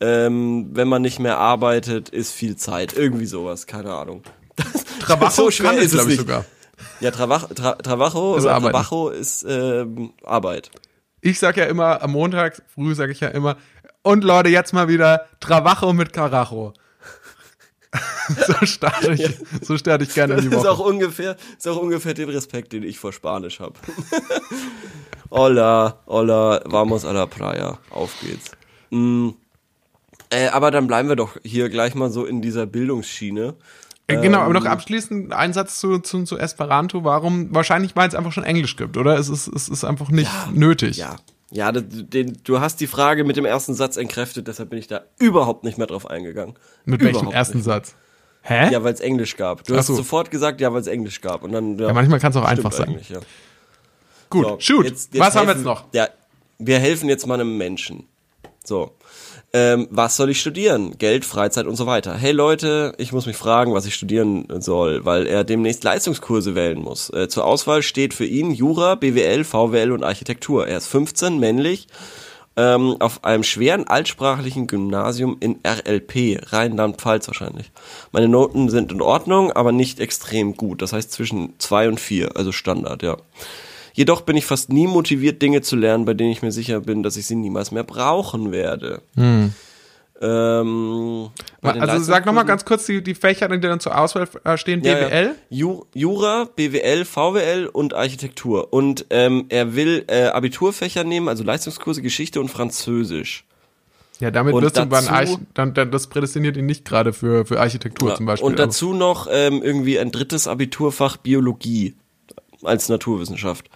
ähm, wenn man nicht mehr arbeitet, ist viel Zeit. Irgendwie sowas, keine Ahnung. Trabajo so schwer kann ist es glaube ich, sogar. Ja, Trabajo, tra, Trabajo Ist oder Arbeiten. Trabajo ist ähm, Arbeit. Ich sag ja immer, am Montag früh sage ich ja immer, und Leute, jetzt mal wieder Trabajo mit Carajo. so starte ich, so starte ich gerne in die Das ist auch Woche. ungefähr, ist auch ungefähr den Respekt, den ich vor Spanisch habe. hola, hola, vamos a la playa. Auf geht's. Mm. Äh, aber dann bleiben wir doch hier gleich mal so in dieser Bildungsschiene. Äh, Genau, aber noch Ähm. abschließend ein Satz zu, zu, zu Esperanto. Warum? Wahrscheinlich, weil es einfach schon Englisch gibt, oder? Es ist, es ist einfach nicht nötig. Ja, ja, den, du hast die Frage mit dem ersten Satz entkräftet, deshalb bin ich da überhaupt nicht mehr drauf eingegangen. Mit welchem Überhaupt ersten nicht. Satz? Hä? Ja, weil es Englisch gab. Du Ach hast so. sofort gesagt, ja, weil es Englisch gab. Und dann, ja, Ja, manchmal kann's auch stimmt einfach sein. Ja. Gut, So, shoot. jetzt- jetzt Was haben wir helfen- jetzt noch? Ja, wir helfen jetzt mal einem Menschen. So. Ähm, was soll ich studieren? Geld, Freizeit und so weiter. Hey Leute, ich muss mich fragen, was ich studieren soll, weil er demnächst Leistungskurse wählen muss. Äh, zur Auswahl steht für ihn Jura, BWL, VWL und Architektur. Er ist 15, männlich, ähm, auf einem schweren altsprachlichen Gymnasium in RLP, Rheinland-Pfalz wahrscheinlich. Meine Noten sind in Ordnung, aber nicht extrem gut. Das heißt zwischen zwei und vier, also Standard, ja. Jedoch bin ich fast nie motiviert, Dinge zu lernen, bei denen ich mir sicher bin, dass ich sie niemals mehr brauchen werde. Ähm, Hm. Also sag nochmal ganz kurz die, die Fächer, die dann zur Auswahl äh, stehen. Ja, BWL? Ja. Ju Jura, BWL, VWL und Architektur. Und ähm, er will äh, Abiturfächer nehmen, also Leistungskurse, Geschichte und Französisch. Ja, damit Und wirst du dazu- Arch dann, dann, das prädestiniert ihn nicht gerade für, für Architektur Ja, zum Beispiel. Und dazu noch ähm, irgendwie ein drittes Abiturfach Biologie als Naturwissenschaft.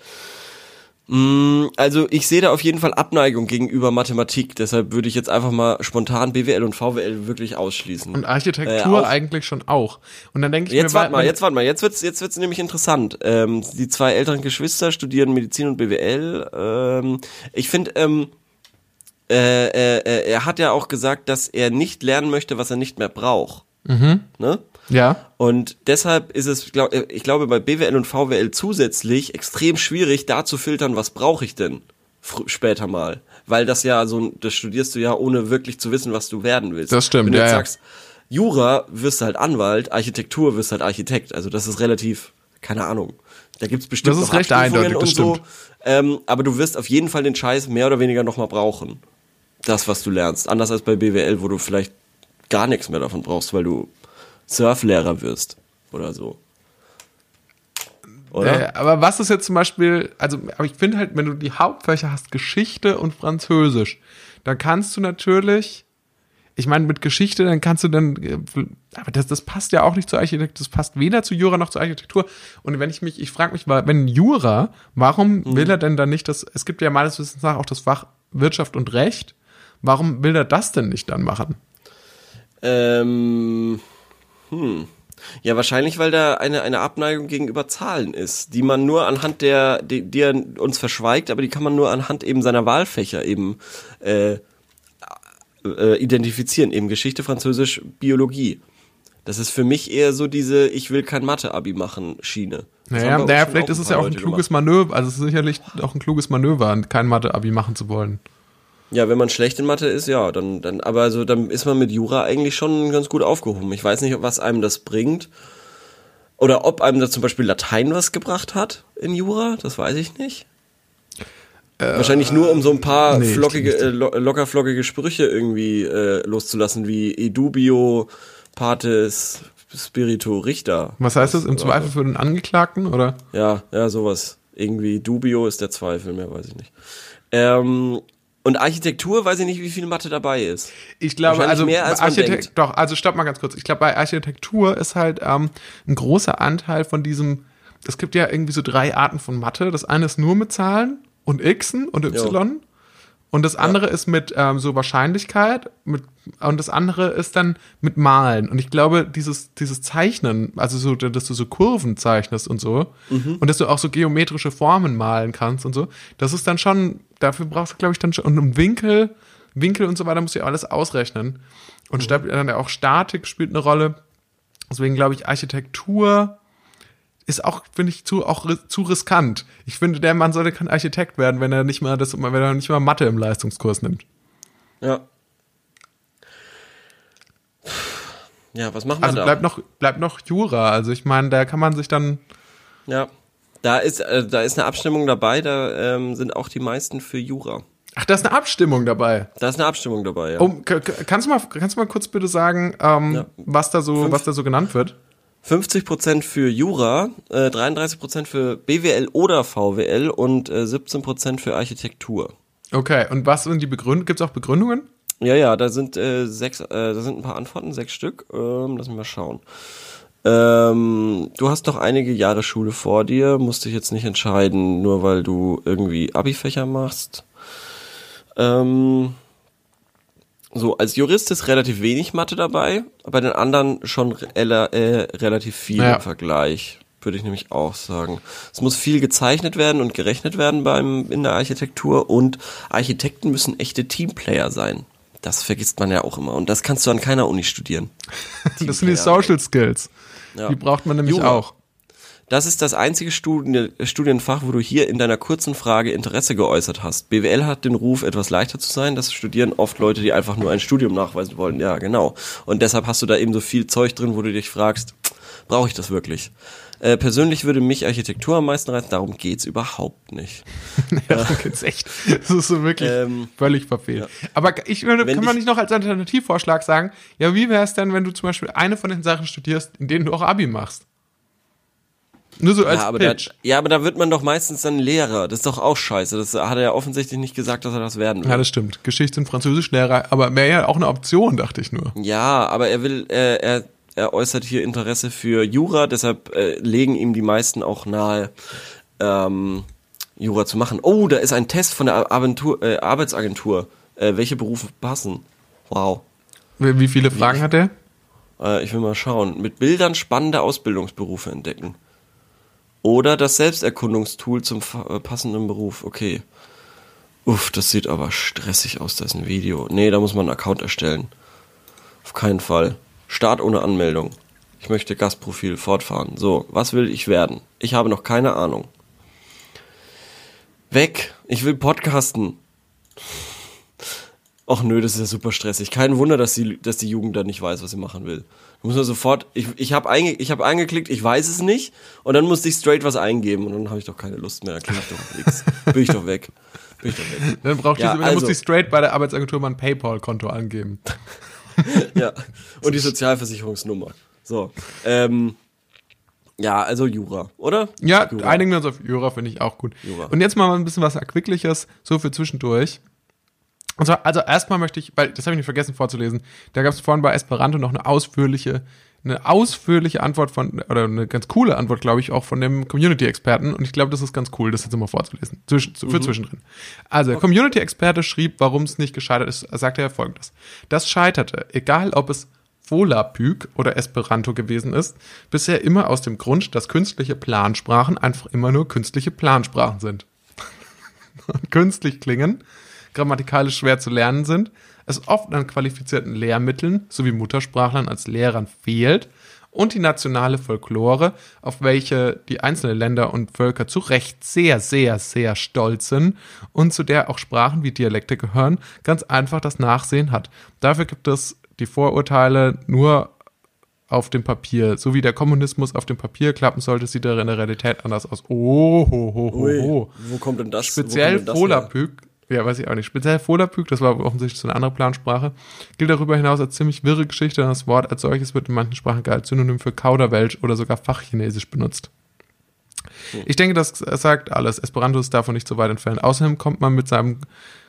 Mm, Also ich sehe da auf jeden Fall Abneigung gegenüber Mathematik, deshalb würde ich jetzt einfach mal spontan BWL und VWL wirklich ausschließen. Und Äh, Architektur auch- eigentlich schon auch. Und dann denke ich Jetzt mir, warte mal, jetzt warte mal, jetzt wird's, jetzt wird's nämlich interessant. Ähm, die zwei älteren Geschwister studieren Medizin und BWL. Ähm, ich finde, ähm, äh, äh, äh, er hat ja auch gesagt, dass er nicht lernen möchte, was er nicht mehr braucht. Mhm. Ne? Ja. Und deshalb ist es, glaub, ich glaube, bei BWL und VWL zusätzlich extrem schwierig, da zu filtern, was brauche ich denn später mal. Weil das ja so, ein- das studierst du ja, ohne wirklich zu wissen, was du werden willst. Das stimmt, Wenn du ja, jetzt sagst, Jura wirst du halt Anwalt, Architektur wirst du halt Architekt. Also das ist relativ, keine Ahnung. Da gibt's bestimmt Das ist noch recht eindeutig, das und so. stimmt. Ähm, aber du wirst auf jeden Fall den Scheiß mehr oder weniger nochmal brauchen. Das, was du lernst. Anders als bei BWL, wo du vielleicht gar nichts mehr davon brauchst, weil du Surflehrer wirst oder so. Oder? Äh, aber was ist jetzt zum Beispiel, also aber ich finde halt, wenn du die Hauptfächer hast, Geschichte und Französisch, dann kannst du natürlich, ich meine, mit Geschichte, dann kannst du dann, äh, aber das, das passt ja auch nicht zur Architektur, das passt weder zu Jura noch zur Architektur. Und wenn ich mich, ich frage mich, mal, wenn Jura, warum Mhm. will er denn dann nicht das, es gibt ja meines Wissens nach auch das Fach Wirtschaft und Recht, warum will er das denn nicht dann machen? Ähm, hm. Ja, wahrscheinlich, weil da eine, eine Abneigung gegenüber Zahlen ist, die man nur anhand der, die, die er uns verschweigt, aber die kann man nur anhand eben seiner Wahlfächer eben äh, äh, identifizieren. Eben Geschichte, Französisch, Biologie. Das ist für mich eher so diese Ich will kein Mathe-Abi machen Schiene. Das Naja, naja vielleicht ist es ja auch ein Leute kluges gemacht. Manöver, also es ist sicherlich auch ein kluges Manöver, kein Mathe-Abi machen zu wollen. Ja, wenn man schlecht in Mathe ist, ja, dann, dann, aber also, dann ist man mit Jura eigentlich schon ganz gut aufgehoben. Ich weiß nicht, was einem das bringt. Oder ob einem da zum Beispiel Latein was gebracht hat in Jura, das weiß ich nicht. Wahrscheinlich nur, um so ein paar Äh, nee, flockige, äh, lo lockerflockige Sprüche irgendwie äh, loszulassen, wie edubio, pates, spiritu, Richter. Was heißt das? Im Oder- Zweifel für den Angeklagten oder? Ja, ja, sowas. irgendwie Dubio ist der Zweifel, mehr weiß ich nicht. Ähm, und Architektur weiß ich nicht, wie viel Mathe dabei ist. Ich glaube, also mehr, als man Architekt, denkt. doch, also stopp mal ganz kurz. Ich glaube, bei Architektur ist halt ähm, ein großer Anteil von diesem, es gibt ja irgendwie so drei Arten von Mathe. Das eine ist nur mit Zahlen und Xen und Y. Und das andere ist mit ähm, so Wahrscheinlichkeit mit, und das andere ist dann mit Malen. Und ich glaube, dieses, dieses Zeichnen, also so, dass du so Kurven zeichnest und so, und dass du auch so geometrische Formen malen kannst und so, das ist dann schon, dafür brauchst du, glaube ich, dann schon, und um Winkel, Winkel und so weiter musst du ja alles ausrechnen. Und stab- dann ja auch Statik spielt eine Rolle. Deswegen glaube ich, Architektur ist auch, finde ich, zu, auch zu riskant. Ich finde, der Mann sollte kein Architekt werden, wenn er nicht mal das, wenn er nicht mal Mathe im Leistungskurs nimmt. Ja. Ja, was machen wir Also da? bleibt noch, bleibt noch Jura. Also ich meine, da kann man sich dann, Ja. Da ist, äh, da ist eine Abstimmung dabei, da ähm, sind auch die meisten für Jura. ach, da ist eine Abstimmung dabei. Da ist eine Abstimmung dabei, ja. K- kannst du mal, kannst du mal kurz bitte sagen, ähm, Ja. was da so, Fünf- was da so genannt wird? 50% für Jura, äh, 33% für BWL oder VWL und äh, 17% für Architektur. Okay, und was sind die Begründungen? Gibt es auch Begründungen? Ja, ja, da sind äh, sechs, äh, da sind ein paar Antworten, sechs Stück. Ähm, lass mich mal schauen. Ähm, du hast noch einige Jahre Schule vor dir, musst dich jetzt nicht entscheiden, nur weil du irgendwie Abi-Fächer machst. Ähm, so, als Jurist ist relativ wenig Mathe dabei, bei den anderen schon re äh, relativ viel Ja. im Vergleich, würde ich nämlich auch sagen. Es muss viel gezeichnet werden und gerechnet werden beim in der Architektur und Architekten müssen echte Teamplayer sein. Das vergisst man ja auch immer und das kannst du an keiner Uni studieren. Das sind die. Social Skills. Ja. Die braucht man nämlich Jura. auch. Das ist das einzige Studien Studienfach, wo du hier in deiner kurzen Frage Interesse geäußert hast. BWL hat den Ruf, etwas leichter zu sein. Das studieren oft Leute, die einfach nur ein Studium nachweisen wollen. Ja, genau. Und deshalb hast du da eben so viel Zeug drin, wo du dich fragst, brauche ich das wirklich? Äh, persönlich würde mich Architektur am meisten reizen, darum geht's überhaupt nicht. Ja, darum geht's echt. Das ist so wirklich Ähm, völlig verfehlt. Aber ich würde, Wenn kann man nicht noch als Alternativvorschlag sagen, ja, wie wäre es denn, wenn du zum Beispiel eine von den Sachen studierst, in denen du auch Abi machst? Nur so als Ja aber, da, Pitch. ja, aber da wird man doch meistens dann Lehrer. Das ist doch auch scheiße. Das hat er ja offensichtlich nicht gesagt, dass er das werden will. Ja, das stimmt. Geschichte und Französischlehrer, aber wäre ja auch eine Option, dachte ich nur. Ja, aber er will, äh, er, er äußert hier Interesse für Jura, deshalb äh, legen ihm die meisten auch nahe, ähm, Jura zu machen. Oh, da ist ein Test von der Agentur, äh, Arbeitsagentur. Äh, welche Berufe passen? Wow. Wie wie viele Fragen hat er? Äh, ich will mal schauen. Mit Bildern spannende Ausbildungsberufe entdecken. Oder das Selbsterkundungstool zum äh, passenden Beruf. Okay. Uff, das sieht aber stressig aus, da ist ein Video. Nee, da muss man einen Account erstellen. Auf keinen Fall. Start ohne Anmeldung. Ich möchte Gastprofil fortfahren. So, was will ich werden? Ich habe noch keine Ahnung. Weg. Ich will podcasten. Och nö, das ist ja super stressig. Kein Wunder, dass die, dass die Jugend da nicht weiß, was sie machen will. Da muss man sofort, ich, ich habe einge, ich hab eingeklickt, ich weiß es nicht, und dann musste ich straight was eingeben und dann habe ich doch keine Lust mehr, dann klicke ich doch nichts. Bin ich doch weg. Bin ich doch weg. Dann braucht Ja, diese, dann muss also- die straight bei der Arbeitsagentur mal ein PayPal-Konto angeben. Ja. Und die Sozialversicherungsnummer. So. Ähm, ja, also Jura, oder? Ja, Jura. einigen wir uns auf Jura, finde ich auch gut. Jura. Und jetzt mal ein bisschen was Erquickliches, so für zwischendurch. Und zwar, also erstmal möchte ich, weil das habe ich nicht vergessen vorzulesen, da gab es vorhin bei Esperanto noch eine ausführliche, eine ausführliche Antwort von, oder eine ganz coole Antwort, glaube ich, auch von dem Community-Experten. Und ich glaube, das ist ganz cool, das jetzt immer vorzulesen. Zwischen, für Mhm. zwischendrin. Also, der Community-Experte schrieb, warum es nicht gescheitert ist, sagte er folgendes. Das scheiterte, egal ob es Volapük oder Esperanto gewesen ist, bisher immer aus dem Grund, dass künstliche Plansprachen einfach immer nur künstliche Plansprachen sind. Und künstlich klingen, grammatikalisch schwer zu lernen sind, es oft an qualifizierten Lehrmitteln sowie Muttersprachlern als Lehrern fehlt und die nationale Folklore, auf welche die einzelnen Länder und Völker zu Recht sehr, sehr, sehr stolz sind und zu der auch Sprachen wie Dialekte gehören, ganz einfach das Nachsehen hat. Dafür gibt es die Vorurteile nur auf dem Papier. So wie der Kommunismus auf dem Papier klappen sollte, sieht er in der Realität anders aus. Oh, ho, ho, ho, Ui, ho. wo kommt denn das? Speziell wo kommt denn das her? Volapük, ja, weiß ich auch nicht. Speziell Volapük, das war offensichtlich so eine andere Plansprache, gilt darüber hinaus als ziemlich wirre Geschichte. Das Wort als solches wird in manchen Sprachen gar als Synonym für Kauderwelsch oder sogar Fachchinesisch benutzt. Ich denke, das sagt alles. Esperanto ist davon nicht so weit entfernt. Außerdem kommt man mit seinem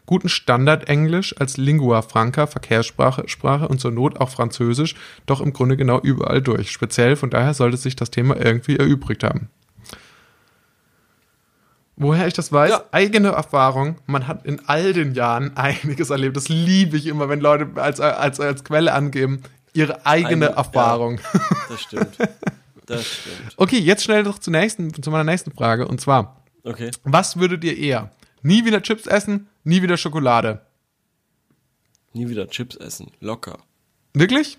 guten Standard-Englisch als Lingua Franca, Verkehrssprache Sprache und zur Not auch Französisch, doch im Grunde genau überall durch. Speziell von daher sollte sich das Thema irgendwie erübrigt haben. Woher ich das weiß? Ja. Eigene Erfahrung. Man hat in all den Jahren einiges erlebt. Das liebe ich immer, wenn Leute als, als, als Quelle angeben, ihre eigene Eine- Erfahrung. Das stimmt. Das stimmt. Okay, jetzt schnell doch zur nächsten, zu meiner nächsten Frage. Und zwar, Okay. was würdet ihr eher? Nie wieder Chips essen, nie wieder Schokolade. Nie wieder Chips essen. Locker. Wirklich?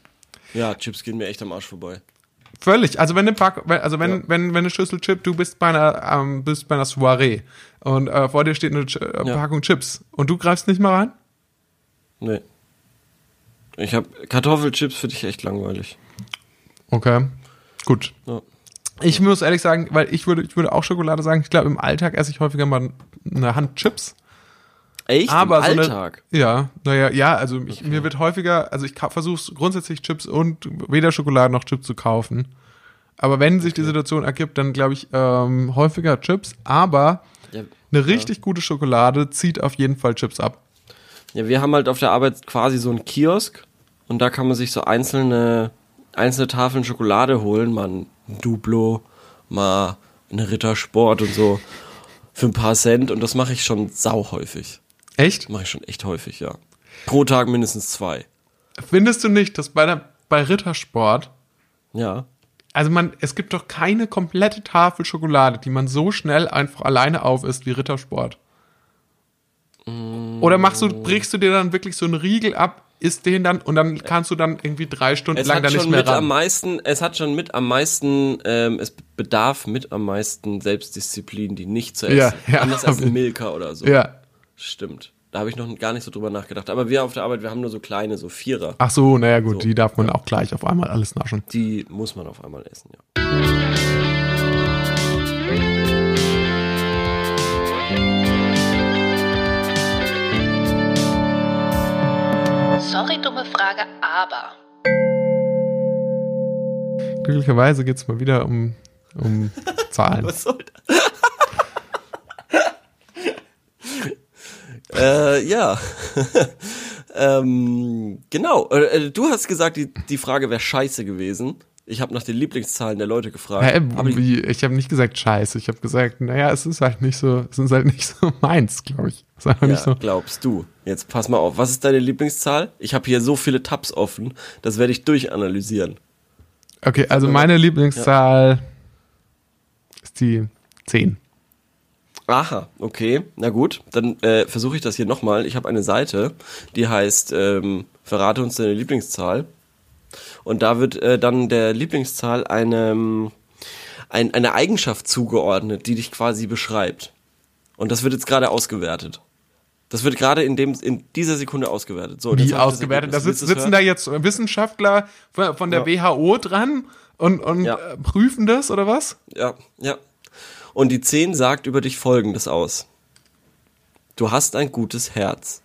Ja, Chips gehen mir echt am Arsch vorbei. Völlig. Also wenn eine Pack, also wenn, Ja. wenn, wenn eine Schüssel Chip, du bist bei einer, ähm, bist bei einer Soiree und äh, vor dir steht eine Ch äh, Ja. Packung Chips und du greifst nicht mal rein? Nee. Ich hab Kartoffelchips für dich echt langweilig. Okay. Gut. Ja. Ich muss ehrlich sagen, weil ich würde, ich würde auch Schokolade sagen. Ich glaube, im Alltag esse ich häufiger mal eine Hand Chips. Echt? Aber Im so eine- Alltag? Ja, naja, ja, also ich, mir wird häufiger, also ich versuche grundsätzlich Chips und weder Schokolade noch Chips zu kaufen. Aber wenn sich die Situation ergibt, dann glaube ich ähm, häufiger Chips. Aber Ja, eine richtig gute Schokolade zieht auf jeden Fall Chips ab. ja, wir haben halt auf der Arbeit quasi so einen Kiosk und da kann man sich so einzelne, einzelne Tafeln Schokolade holen, mal ein Duplo, mal eine Rittersport und so für ein paar Cent und das mache ich schon sau häufig. Echt? Mache ich schon echt häufig, ja. Pro Tag mindestens zwei. Findest du nicht, dass bei, der, bei Rittersport, Ja. also man, es gibt doch keine komplette Tafel Schokolade, die man so schnell einfach alleine auf isst wie Rittersport. Oder machst du, brichst du dir dann wirklich so einen Riegel ab, isst den dann und dann kannst du dann irgendwie drei Stunden Es lang hat da nicht schon mehr mit am ran. meisten, es hat schon mit am meisten, ähm, es bedarf mit am meisten Selbstdisziplin, die nicht zu essen. Ja, ja. Anders als ein Milka oder so. Ja. Stimmt. Da habe ich noch gar nicht so drüber nachgedacht. Aber wir auf der Arbeit, wir haben nur so kleine, so Vierer. Ach so, naja gut, So, die darf man auch gleich auf einmal alles naschen. Die muss man auf einmal essen, ja. Sorry, dumme Frage, aber. Glücklicherweise geht's mal wieder um, um Zahlen. Was soll das? Äh, ja. ähm, genau. Äh, du hast gesagt, die, die Frage wäre scheiße gewesen. Ich habe nach den Lieblingszahlen der Leute gefragt. Hä, die, wie, ich habe nicht gesagt Scheiße, ich habe gesagt, naja, es ist halt nicht so, es ist halt nicht so meins, glaube ich. Es ist einfach ja, nicht so. glaubst du. Jetzt pass mal auf. Was ist deine Lieblingszahl? Ich habe hier so viele Tabs offen. Das werde ich durchanalysieren. Okay, also meine Lieblingszahl ist die 10. Aha, okay. Na gut, dann äh, versuche ich das hier nochmal. Ich habe eine Seite, die heißt ähm, Verrate uns deine Lieblingszahl. Und da wird äh, dann der Lieblingszahl eine, ein, eine Eigenschaft zugeordnet, die dich quasi beschreibt. Und das wird jetzt gerade ausgewertet. Das wird gerade in, dem, in dieser Sekunde ausgewertet. So, Wie ausgewertet? Da Ergebnis. sitz, Willst du's sitzen da jetzt Wissenschaftler von von der WHO dran und, und Ja. prüfen das oder was? Ja, ja. Und die 10 sagt über dich folgendes aus. Du hast ein gutes Herz.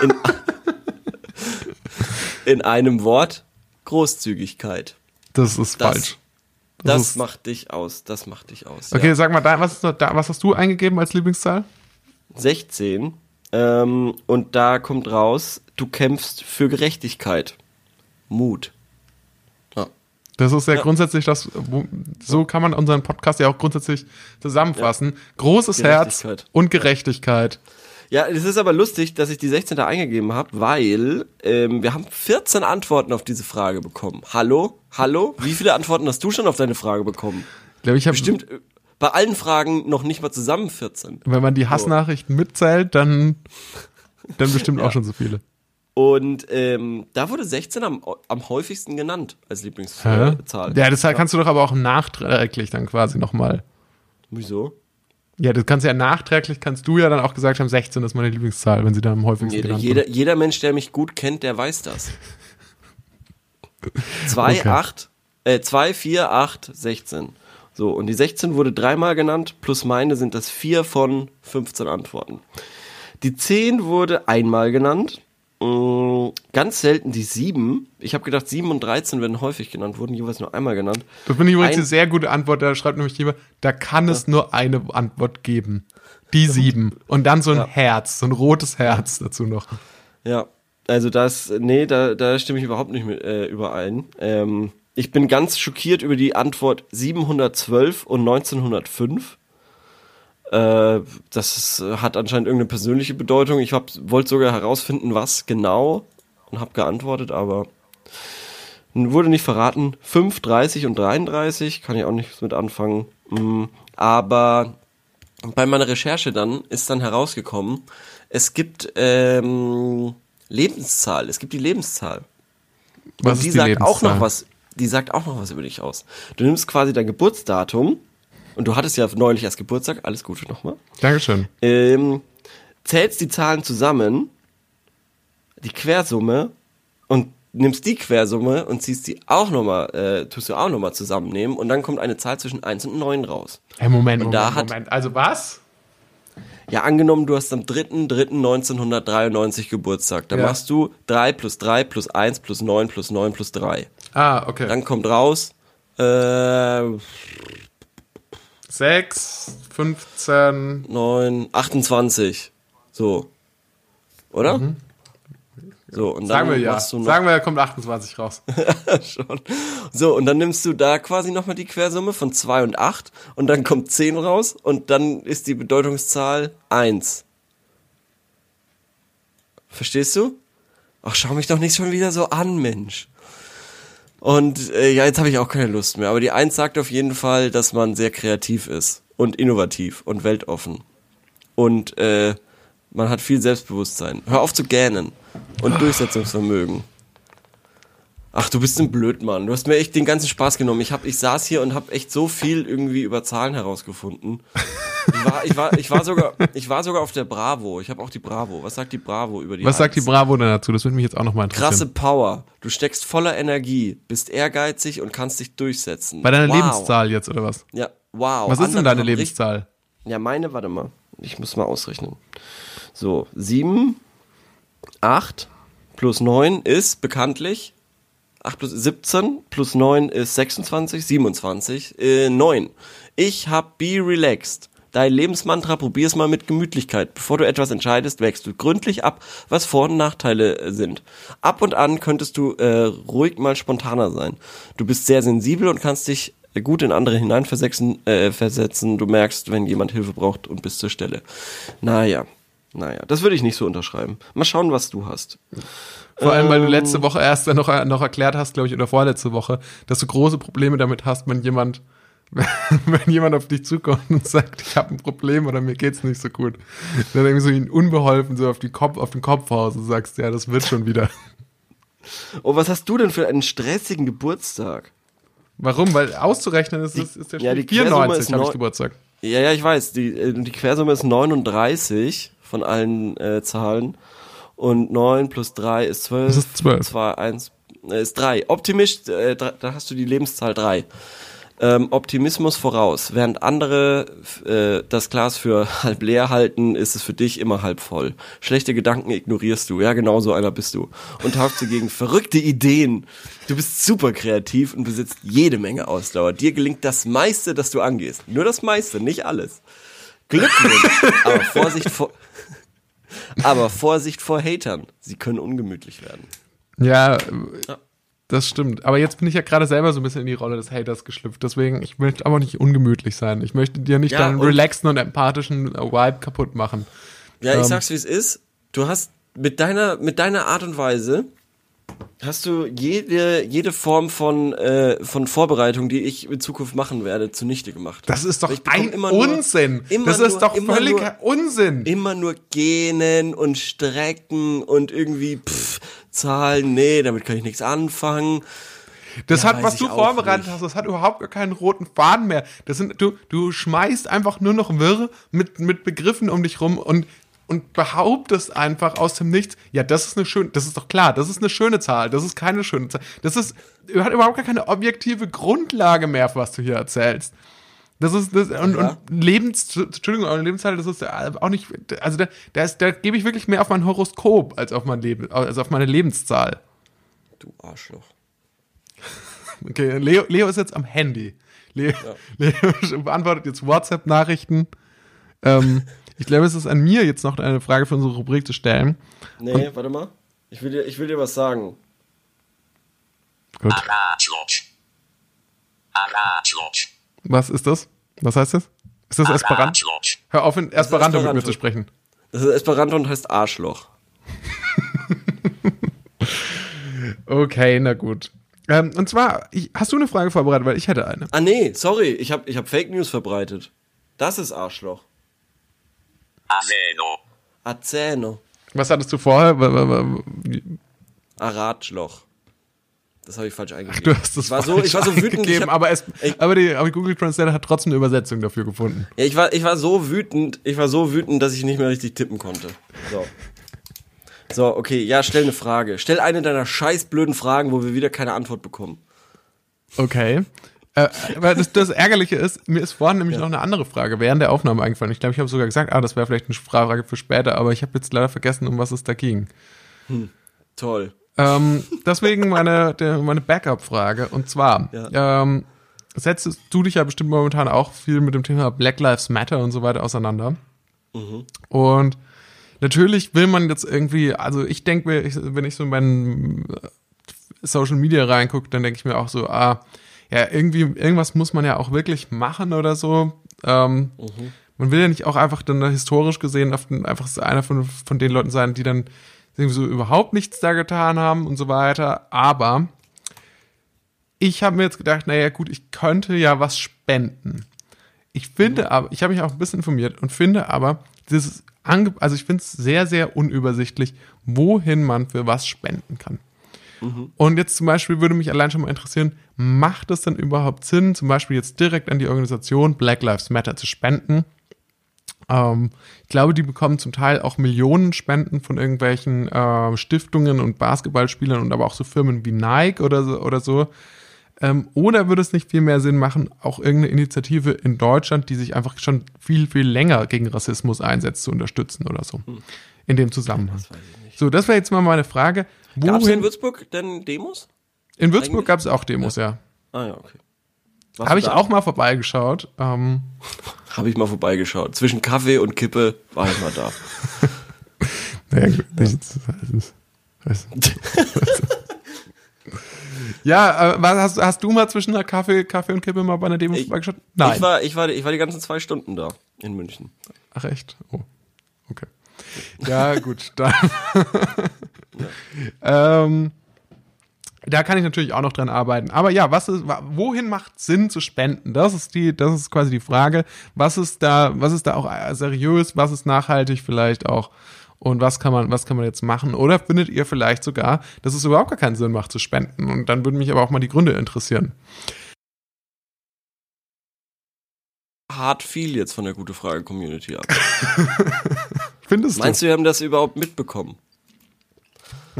In, in einem Wort, Großzügigkeit. Das ist Das- falsch. Das, ist- macht dich aus, das macht dich aus. Okay, Ja. sag mal, was, was hast du eingegeben als Lieblingszahl? 16. Ähm, und da kommt raus, du kämpfst für Gerechtigkeit. Mut. Ja. Das ist ja, Ja. grundsätzlich das, so kann man unseren Podcast ja auch grundsätzlich zusammenfassen. Großes Herz und Gerechtigkeit. Ja, es ist aber lustig, dass ich die 16 da eingegeben habe, weil ähm, wir haben 14 Antworten auf diese Frage bekommen. Hallo? Hallo? Wie viele Antworten hast du schon auf deine Frage bekommen? Ich glaube, ich habe Bestimmt äh, bei allen Fragen noch nicht mal zusammen 14. wenn man die Hassnachrichten mitzählt, dann, dann bestimmt auch schon so viele. Und ähm, da wurde 16 am, am häufigsten genannt als? Lieblingszahl. Ja, das kannst du doch aber auch nachträglich dann quasi nochmal. Wieso? Ja, das kannst du ja nachträglich, kannst du ja dann auch gesagt haben, 16 ist meine Lieblingszahl, wenn sie dann am häufigsten Jeder, genannt jeder, jeder Mensch, der mich gut kennt, der weiß das. 2, Okay. 8, äh, 2, 4, 8, 16. So, und die 16 wurde dreimal genannt, plus meine sind das 4 von 15 Antworten. Die 10 wurde einmal genannt, ganz selten die 7. Ich habe gedacht, 7 und 13 werden häufig genannt, wurden jeweils nur einmal genannt. Das finde ich übrigens Ein- eine sehr gute Antwort. Da schreibt nämlich jemand, da kann es nur eine Antwort geben. Die sieben. Und dann so ein Ja. Herz, so ein rotes Herz dazu noch. Ja, also das, nee, da, da stimme ich überhaupt nicht mit, äh, überein. Ähm, ich bin ganz schockiert über die Antwort 712 und 1905. Äh, das hat anscheinend irgendeine persönliche Bedeutung. Ich wollte sogar herausfinden, was genau und habe geantwortet, aber wurde nicht verraten. 5, 30 und 33 kann ich auch nichts mit anfangen. Mm, Aber bei meiner Recherche dann ist dann herausgekommen, es gibt ähm, Lebenszahl, es gibt die Lebenszahl. Was und die die sagt auch Lebenszahl? noch was. Die sagt auch noch was über dich aus. Du nimmst quasi dein Geburtsdatum und du hattest ja neulich erst Geburtstag, alles Gute nochmal. Dankeschön. Ähm, zählst die Zahlen zusammen, die Quersumme und nimmst die Quersumme und ziehst die auch nochmal, äh, tust du auch nochmal zusammennehmen und dann kommt eine Zahl zwischen 1 und 9 raus. Hey, Moment, Und Moment, da Moment. Also was? Ja, angenommen, du hast am 3.3.1993 Geburtstag. Dann Ja. machst du 3 plus 3 plus 1 plus 9 plus 9 plus 3. Ah, okay. Dann kommt raus, äh, Sechs, 15. 9, 28. So. Oder? So, und dann Mhm. Sagen wir ja. machst du noch Sagen wir, da kommt 28 raus. schon. So, und dann nimmst du da quasi nochmal die Quersumme von 2 und 8 und dann kommt 10 raus und dann ist die Bedeutungszahl 1. Verstehst du? Ach, schau mich doch nicht schon wieder so an, Mensch. Und äh, ja, jetzt habe ich auch keine Lust mehr. Aber die 1 sagt auf jeden Fall, dass man sehr kreativ ist und innovativ und weltoffen. Und äh, man hat viel Selbstbewusstsein. Hör auf zu gähnen. Und Durchsetzungsvermögen. Ach, du bist ein Blödmann. Du hast mir echt den ganzen Spaß genommen. Ich, hab, ich saß hier und habe echt so viel irgendwie über Zahlen herausgefunden. Ich war, ich war, ich war, sogar, ich war sogar auf der Bravo. Ich habe auch die Bravo. Was sagt die Bravo über die Was sagt die? Bravo denn dazu? Das würde mich jetzt auch nochmal interessieren. Krasse Power. Du steckst voller Energie, bist ehrgeizig und kannst dich durchsetzen. Bei deiner wow. Lebenszahl jetzt, oder was? Ja, wow. Was ist denn Andere deine haben Lebenszahl? ja, meine, warte mal. Ich muss mal ausrechnen. So, 7, 8 plus 9 ist bekanntlich 8 plus 17 plus 9 ist 26, 27, äh, 9. Ich hab be relaxed. Dein Lebensmantra, probier's mal mit Gemütlichkeit. Bevor du etwas entscheidest, wägst du gründlich ab, was Vor- und Nachteile äh, sind. Ab und an könntest du äh, ruhig mal spontaner sein. Du bist sehr sensibel und kannst dich gut in andere hineinversetzen. Äh, versetzen. Du merkst, wenn jemand Hilfe braucht und bist zur Stelle. Naja, naja, das würde ich nicht so unterschreiben. Mal schauen, was du hast. Vor allem, weil du Ähm. letzte Woche erst noch, noch erklärt hast, glaube ich, oder vorletzte Woche, dass du große Probleme damit hast, wenn jemand, wenn jemand auf dich zukommt und sagt, ich habe ein Problem oder mir geht's nicht so gut. Dann irgendwie so ihn unbeholfen so auf, die Kopf, auf den Kopf haust und sagst, ja, das wird schon wieder. Oh, was hast du denn für einen stressigen Geburtstag? Warum? Weil auszurechnen ist, ist, ist der ja, die Quersumme 94 ist habe ich Geburtstag. Ja, ja, ich weiß. Die, äh, die Quersumme ist 39 von allen äh, Zahlen. Und 9 plus 3 ist 12. Das ist 12. 2, 1 äh, ist 3. Optimisch, äh, da hast du die Lebenszahl 3. Ähm, Optimismus voraus. Während andere äh, das Glas für halb leer halten, ist es für dich immer halb voll. Schlechte Gedanken ignorierst du. Ja, genau so einer bist du. Und taugst dir gegen verrückte Ideen. Du bist super kreativ und besitzt jede Menge Ausdauer. Dir gelingt das meiste, das du angehst. Nur das meiste, nicht alles. Glückwunsch. Aber Vorsicht vor, aber Vorsicht vor Hatern. Sie können ungemütlich werden. Ja, das stimmt. Aber jetzt bin ich ja gerade selber so ein bisschen in die Rolle des Haters geschlüpft. Deswegen, ich möchte aber nicht ungemütlich sein. Ich möchte dir nicht Ja, deinen und- relaxen und empathischen äh, Vibe kaputt machen. Ja, ich Ähm. sag's wie es ist. Du hast mit deiner, mit deiner Art und Weise hast du jede, jede Form von, äh, von Vorbereitung, die ich in Zukunft machen werde, zunichte gemacht. Das ist doch ein immer nur- Unsinn. immer das nur- ist doch immer völliger Unsinn. Immer nur gähnen und strecken und irgendwie pff, Zahlen, nee, damit kann ich nichts anfangen. Das Ja, hat, was du vorbereitet hast, das hat überhaupt gar keinen roten Faden mehr. Das sind, du, du schmeißt einfach nur noch Wirre mit, mit Begriffen um dich rum und, und behauptest einfach aus dem Nichts, ja, das ist eine schöne, das ist doch klar, das ist eine schöne Zahl, das ist keine schöne Zahl. Das ist, hat überhaupt gar keine objektive Grundlage mehr, was du hier erzählst. Das ist das und, Ja. und Lebens Entschuldigung, aber Lebenszahl, das ist auch nicht also da da, ist, da gebe ich wirklich mehr auf mein Horoskop als auf mein Leben als auf meine Lebenszahl. Du Arschloch. Okay, Leo, Leo ist jetzt am Handy. Leo, Leo beantwortet jetzt WhatsApp-Nachrichten. Ähm, ich glaube, es ist an mir jetzt noch eine Frage für unsere Rubrik zu stellen. Nee, warte mal. Ich will, dir, ich will dir was sagen. Gut. Was ist das? Was heißt das? Ist das Esperanto? Hör auf, in Esperanto mit mir Esperanto. zu sprechen. Das ist Esperanto und heißt Arschloch. Okay, na gut. Ähm, und zwar, ich, hast du eine Frage vorbereitet? Weil ich hätte eine. Ah nee, sorry, ich habe ich hab Fake News verbreitet. Das ist Arschloch. Aveno. Azeno. Was hattest du vorher? Aratschloch. Das habe ich falsch eingegeben. Du hast das ich war so, ich war so wütend. Ich gegeben, hab, aber, es, ich- aber, die, aber Google Translator hat trotzdem eine Übersetzung dafür gefunden. ja, ich war, ich war so wütend, ich war so wütend, dass ich nicht mehr richtig tippen konnte. So. So, okay, ja, stell eine Frage. Stell eine deiner scheiß blöden Fragen, wo wir wieder keine Antwort bekommen. Okay. Äh, aber das, das Ärgerliche ist, mir ist vorhin nämlich noch eine andere Frage während der Aufnahme eingefallen. Ich glaube, ich habe sogar gesagt, ah, das wäre vielleicht eine Frage für später, aber ich habe jetzt leider vergessen, um was es da ging. Toll. Ähm, deswegen meine, der, meine Backup-Frage. Und zwar, ähm, setzt du dich ja bestimmt momentan auch viel mit dem Thema Black Lives Matter und so weiter auseinander. Und natürlich will man jetzt irgendwie, also ich denke mir, ich, wenn ich so in meinen äh, Social Media reingucke, dann denke ich mir auch so, ah, ja, irgendwie, irgendwas muss man ja auch wirklich machen oder so. Ähm, Man will ja nicht auch einfach dann historisch gesehen den, einfach einer von, von den Leuten sein, die dann irgendwie so überhaupt nichts da getan haben und so weiter. Aber ich habe mir jetzt gedacht, naja gut, ich könnte ja was spenden. Ich finde aber, ich habe mich auch ein bisschen informiert und finde aber, dieses Ange also ich finde es sehr, sehr unübersichtlich, wohin man für was spenden kann. Und jetzt zum Beispiel würde mich allein schon mal interessieren, macht es denn überhaupt Sinn, zum Beispiel jetzt direkt an die Organisation Black Lives Matter zu spenden? Ähm, ich glaube, die bekommen zum Teil auch Millionen Spenden von irgendwelchen äh, Stiftungen und Basketballspielern und aber auch so Firmen wie Nike oder so. Oder, so. Ähm, oder würde es nicht viel mehr Sinn machen, auch irgendeine Initiative in Deutschland, die sich einfach schon viel, viel länger gegen Rassismus einsetzt, zu unterstützen oder so? In dem Zusammenhang. So, das wäre jetzt mal meine Frage. Gab es in? Würzburg denn Demos? In Würzburg gab es auch Demos, ja. Ah ja, okay. Habe ich da? auch mal vorbeigeschaut. Ähm, Habe ich mal vorbeigeschaut. Zwischen Kaffee und Kippe war ich mal da. naja, gut, nicht. ja, äh, was, hast, hast du mal zwischen einer Kaffee, Kaffee und Kippe mal bei einer Demo Ich- vorbeigeschaut? Nein. Ich war, ich, war, ich war die ganzen zwei Stunden da in München. Ach echt? Oh, okay. Ja, gut, dann. Ähm, da kann ich natürlich auch noch dran arbeiten. Aber ja, was ist, wohin macht Sinn zu spenden? Das ist die, das ist quasi die Frage. Was ist da, was ist da auch äh, seriös? Was ist nachhaltig vielleicht auch? Und was kann man, was kann man jetzt machen? Oder findet ihr vielleicht sogar, dass es überhaupt gar keinen Sinn macht zu spenden? Und dann würden mich aber auch mal die Gründe interessieren. Hart viel jetzt von der Gute Frage Community ab. Findest Meinst du, wir haben das überhaupt mitbekommen?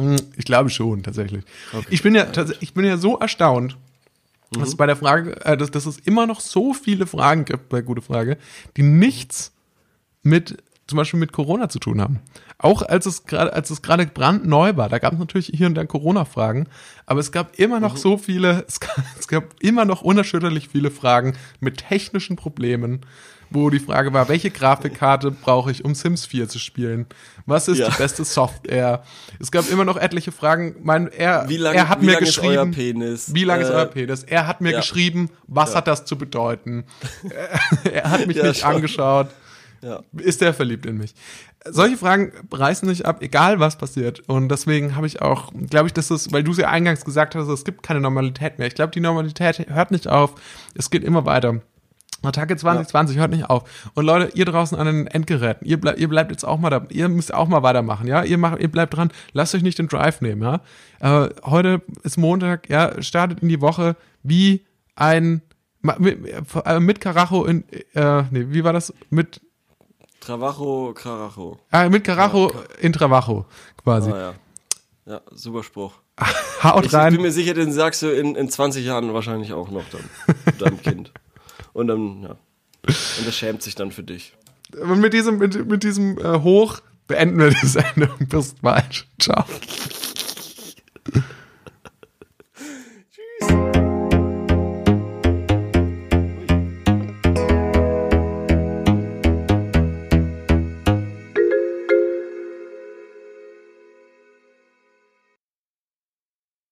Hm, Ich glaube schon, tatsächlich. Ich, bin ja, ich bin ja so erstaunt, dass es bei der Frage, äh, dass, dass es immer noch so viele Fragen gibt bei Gute Frage, die nichts mit zum Beispiel mit Corona zu tun haben. Auch als es gerade, als es gerade brandneu war, da gab es natürlich hier und da Corona-Fragen, aber es gab immer noch so viele, es gab, es gab immer noch unerschütterlich viele Fragen mit technischen Problemen, wo die Frage war, welche Grafikkarte brauche ich, um Sims 4 zu spielen? Was ist Ja. die beste Software? Es gab immer noch etliche Fragen. Mein, er, Wie lang, er hat wie mir lang ist euer geschrieben, Penis? wie lang ist Äh, euer Penis? Er hat mir ja. geschrieben, was hat das zu bedeuten? er hat mich Ja, nicht schon. angeschaut. Ja. Ist der verliebt in mich? Solche Fragen reißen nicht ab, egal was passiert. Und deswegen habe ich auch, glaube ich, dass es, weil du es ja eingangs gesagt hast, es gibt keine Normalität mehr. Ich glaube, die Normalität hört nicht auf. Es geht immer weiter. Attacke 2020 hört nicht auf. Und Leute, ihr draußen an den Endgeräten, ihr, bleib, ihr bleibt jetzt auch mal da, ihr müsst auch mal weitermachen, ja? Ihr macht, ihr bleibt dran, lasst euch nicht den Drive nehmen, ja? Äh, heute ist Montag, ja, startet in die Woche wie ein mit, äh, mit Karacho in, äh, nee, wie war das? Mit, Travacho, Carajo. äh, mit Karacho in Travacho, quasi. Ah ja. Ja, super Spruch. Haut Ich, ich rein. bin mir sicher, den sagst du in, in 20 Jahren wahrscheinlich auch noch dann. mit deinem Kind. Und dann, ja. Und er schämt sich dann für dich. Und mit diesem, mit, mit diesem äh, Hoch beenden wir die Sendung. Bis bald. Ciao.